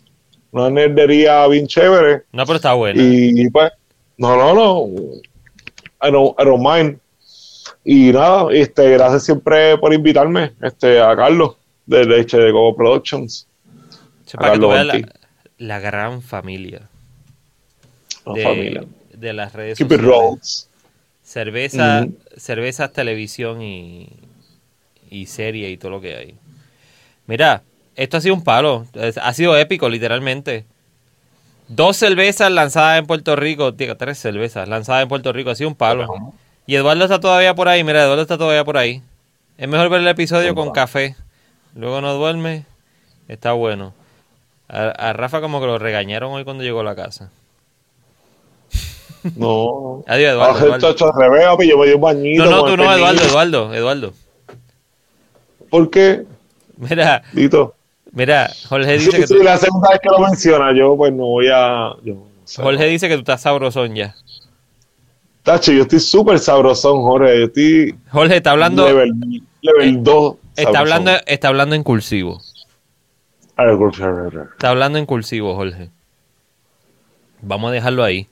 una nerdería bien chévere No, pero está bueno. y pues, no, no, no, I don't, I don't mind. Y nada, este, gracias siempre por invitarme, este, a Carlos de Leche de Coco Productions. Eso para que tú veas Carlos la, la gran familia La de, familia. de las redes Keep it sociales. rolls. Cerveza, cervezas, televisión y, y serie y todo lo que hay. Mira, esto ha sido un palo. Ha sido épico, literalmente. Dos cervezas lanzadas en Puerto Rico. Digo, tres cervezas lanzadas en Puerto Rico. Ha sido un palo. Y Eduardo está todavía por ahí. Mira, Eduardo está todavía por ahí. Es mejor ver el episodio con café. Luego no duerme. Está bueno. A, a Rafa como que lo regañaron hoy cuando llegó a la casa. No. Adiós, Eduardo, Ah, Eduardo. revés, papi, yo me un bañito. No, no, tú no. Eduardo, Eduardo, Eduardo. ¿Por qué? Mira, Dito. mira, Jorge Sí, dice que sí, tú, la segunda vez que lo menciona, yo pues no voy a... Yo, no sé, Jorge no. dice que tú estás sabrosón ya. Tacho, yo estoy súper sabrosón, Jorge. Yo estoy Jorge está hablando, level, level 2. está hablando, está hablando en cursivo. Está hablando en cursivo, Jorge. Vamos a dejarlo ahí.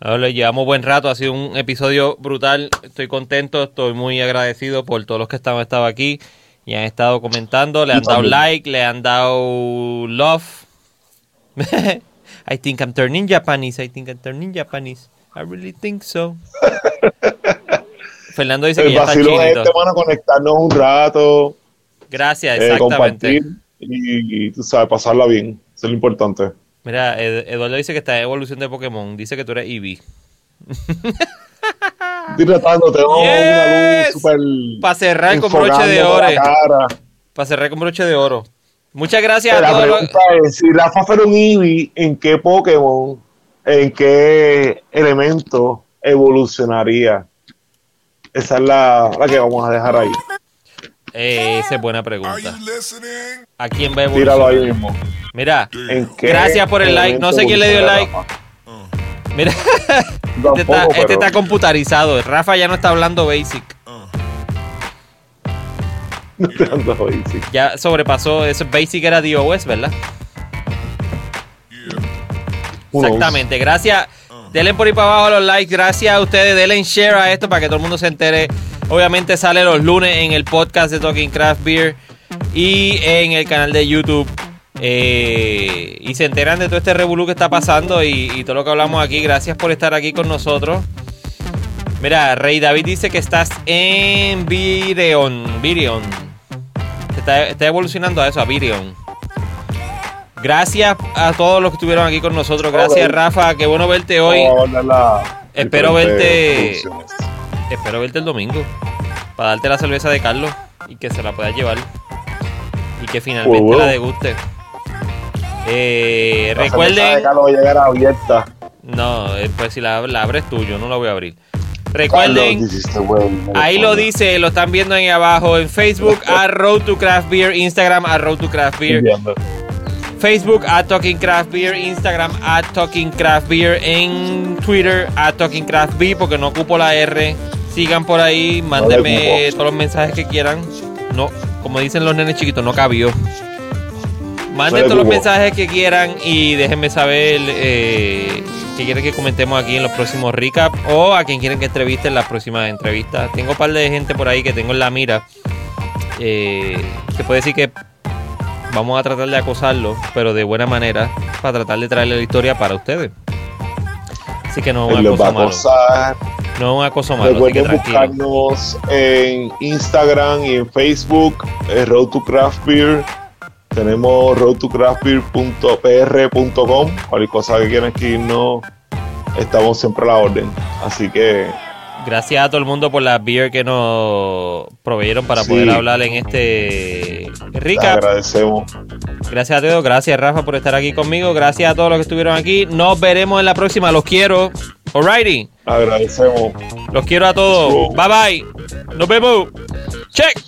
Ahora le llevamos buen rato, ha sido un episodio brutal. Estoy contento, estoy muy agradecido por todos los que han estado aquí y han estado comentando, le han dado like, le han dado love. I think I'm turning Japanese, I think I'm turning Japanese. I really think so. Fernando dice que El ya está chinito. este, mano, conectarnos un rato, Gracias, eh, exactamente. compartir y, y, tú sabes, pasarla bien. Eso es lo importante. Mira, Ed- Eduardo dice que está en evolución de Pokémon. Dice que tú eres Eevee. Estoy tratando, tengo una luz súper... Pa' cerrar con broche de la oro. Para cerrar con broche de oro. Muchas gracias a La todos. los- pregunta es, si Rafa fuera un Eevee, ¿en qué Pokémon, en qué elemento evolucionaría? Esa es la, la que vamos a dejar ahí. Eh, esa es buena pregunta. ¿A quién va a Tíralo ahí mismo. Mira, ¿En qué Gracias por el like. No sé quién le dio like. Rafa? mira. Tampoco, Este está, este está computarizado. Rafa ya no está hablando basic. No te ando hoy, sí. Ya sobrepasó. Eso basic era DOS, ¿verdad? Exactamente. Gracias. Denle por ahí para abajo los likes. Gracias a ustedes. Denle share a esto para que todo el mundo se entere. Obviamente sale los lunes en el podcast de Talking Craft Beer y en el canal de YouTube. Eh, y se enteran de todo este revolú que está pasando y, y todo lo que hablamos aquí. Gracias por estar aquí con nosotros. Mira, Rey David dice que estás en Virion. Virion. Está, está evolucionando a eso, a Virion. Gracias a todos los que estuvieron aquí con nosotros. Gracias. Rafa. Qué bueno verte hoy. Vamos a hablar la- Espero verte-. Espero verte el domingo para darte la cerveza de Carlos y que se la puedas llevar y que finalmente la deguste. Eh, La cerveza de recuerden, Carlos a abierta. no, eh, pues si la, la abres tú, yo no la voy a abrir. Recuerden, ahí lo dice, lo están viendo ahí abajo en Facebook a Road to Craft Beer, Instagram a Road to Craft Beer. Facebook at Talking Craft Beer, Instagram at Talking Craft Beer, en Twitter at Talking Craft Beer porque no ocupo la R. Sigan por ahí, mándenme todos los mensajes que quieran. No, como dicen los nenes chiquitos, no cabió. Manden todos los mensajes que quieran y déjenme saber eh, qué quieren que comentemos aquí en los próximos recap o a quien quieren que entreviste en las próximas entrevistas. Tengo un par de gente por ahí que tengo en la mira. Eh, se puede decir que vamos a tratar de acosarlo, pero de buena manera, para tratar de traerle la historia para ustedes. Así que no es un Él los va a acoso malo. acosar. No es un acoso malo, así que Recuerden buscarnos en Instagram y en Facebook, eh, Road to Craft Beer. Tenemos roadtocraftbeer.pr.com. Cualquier cosa que quieran escribirnos, estamos siempre a la orden. Así que Gracias a todo el mundo por las beer que nos proveyeron para Sí. poder hablar en este recap. agradecemos. Gracias a todos, gracias Rafa por estar aquí conmigo, gracias a todos los que estuvieron aquí. Nos veremos en la próxima, los quiero. Alrighty, Agradecemos. los quiero a todos. Bye bye. Nos vemos. Check.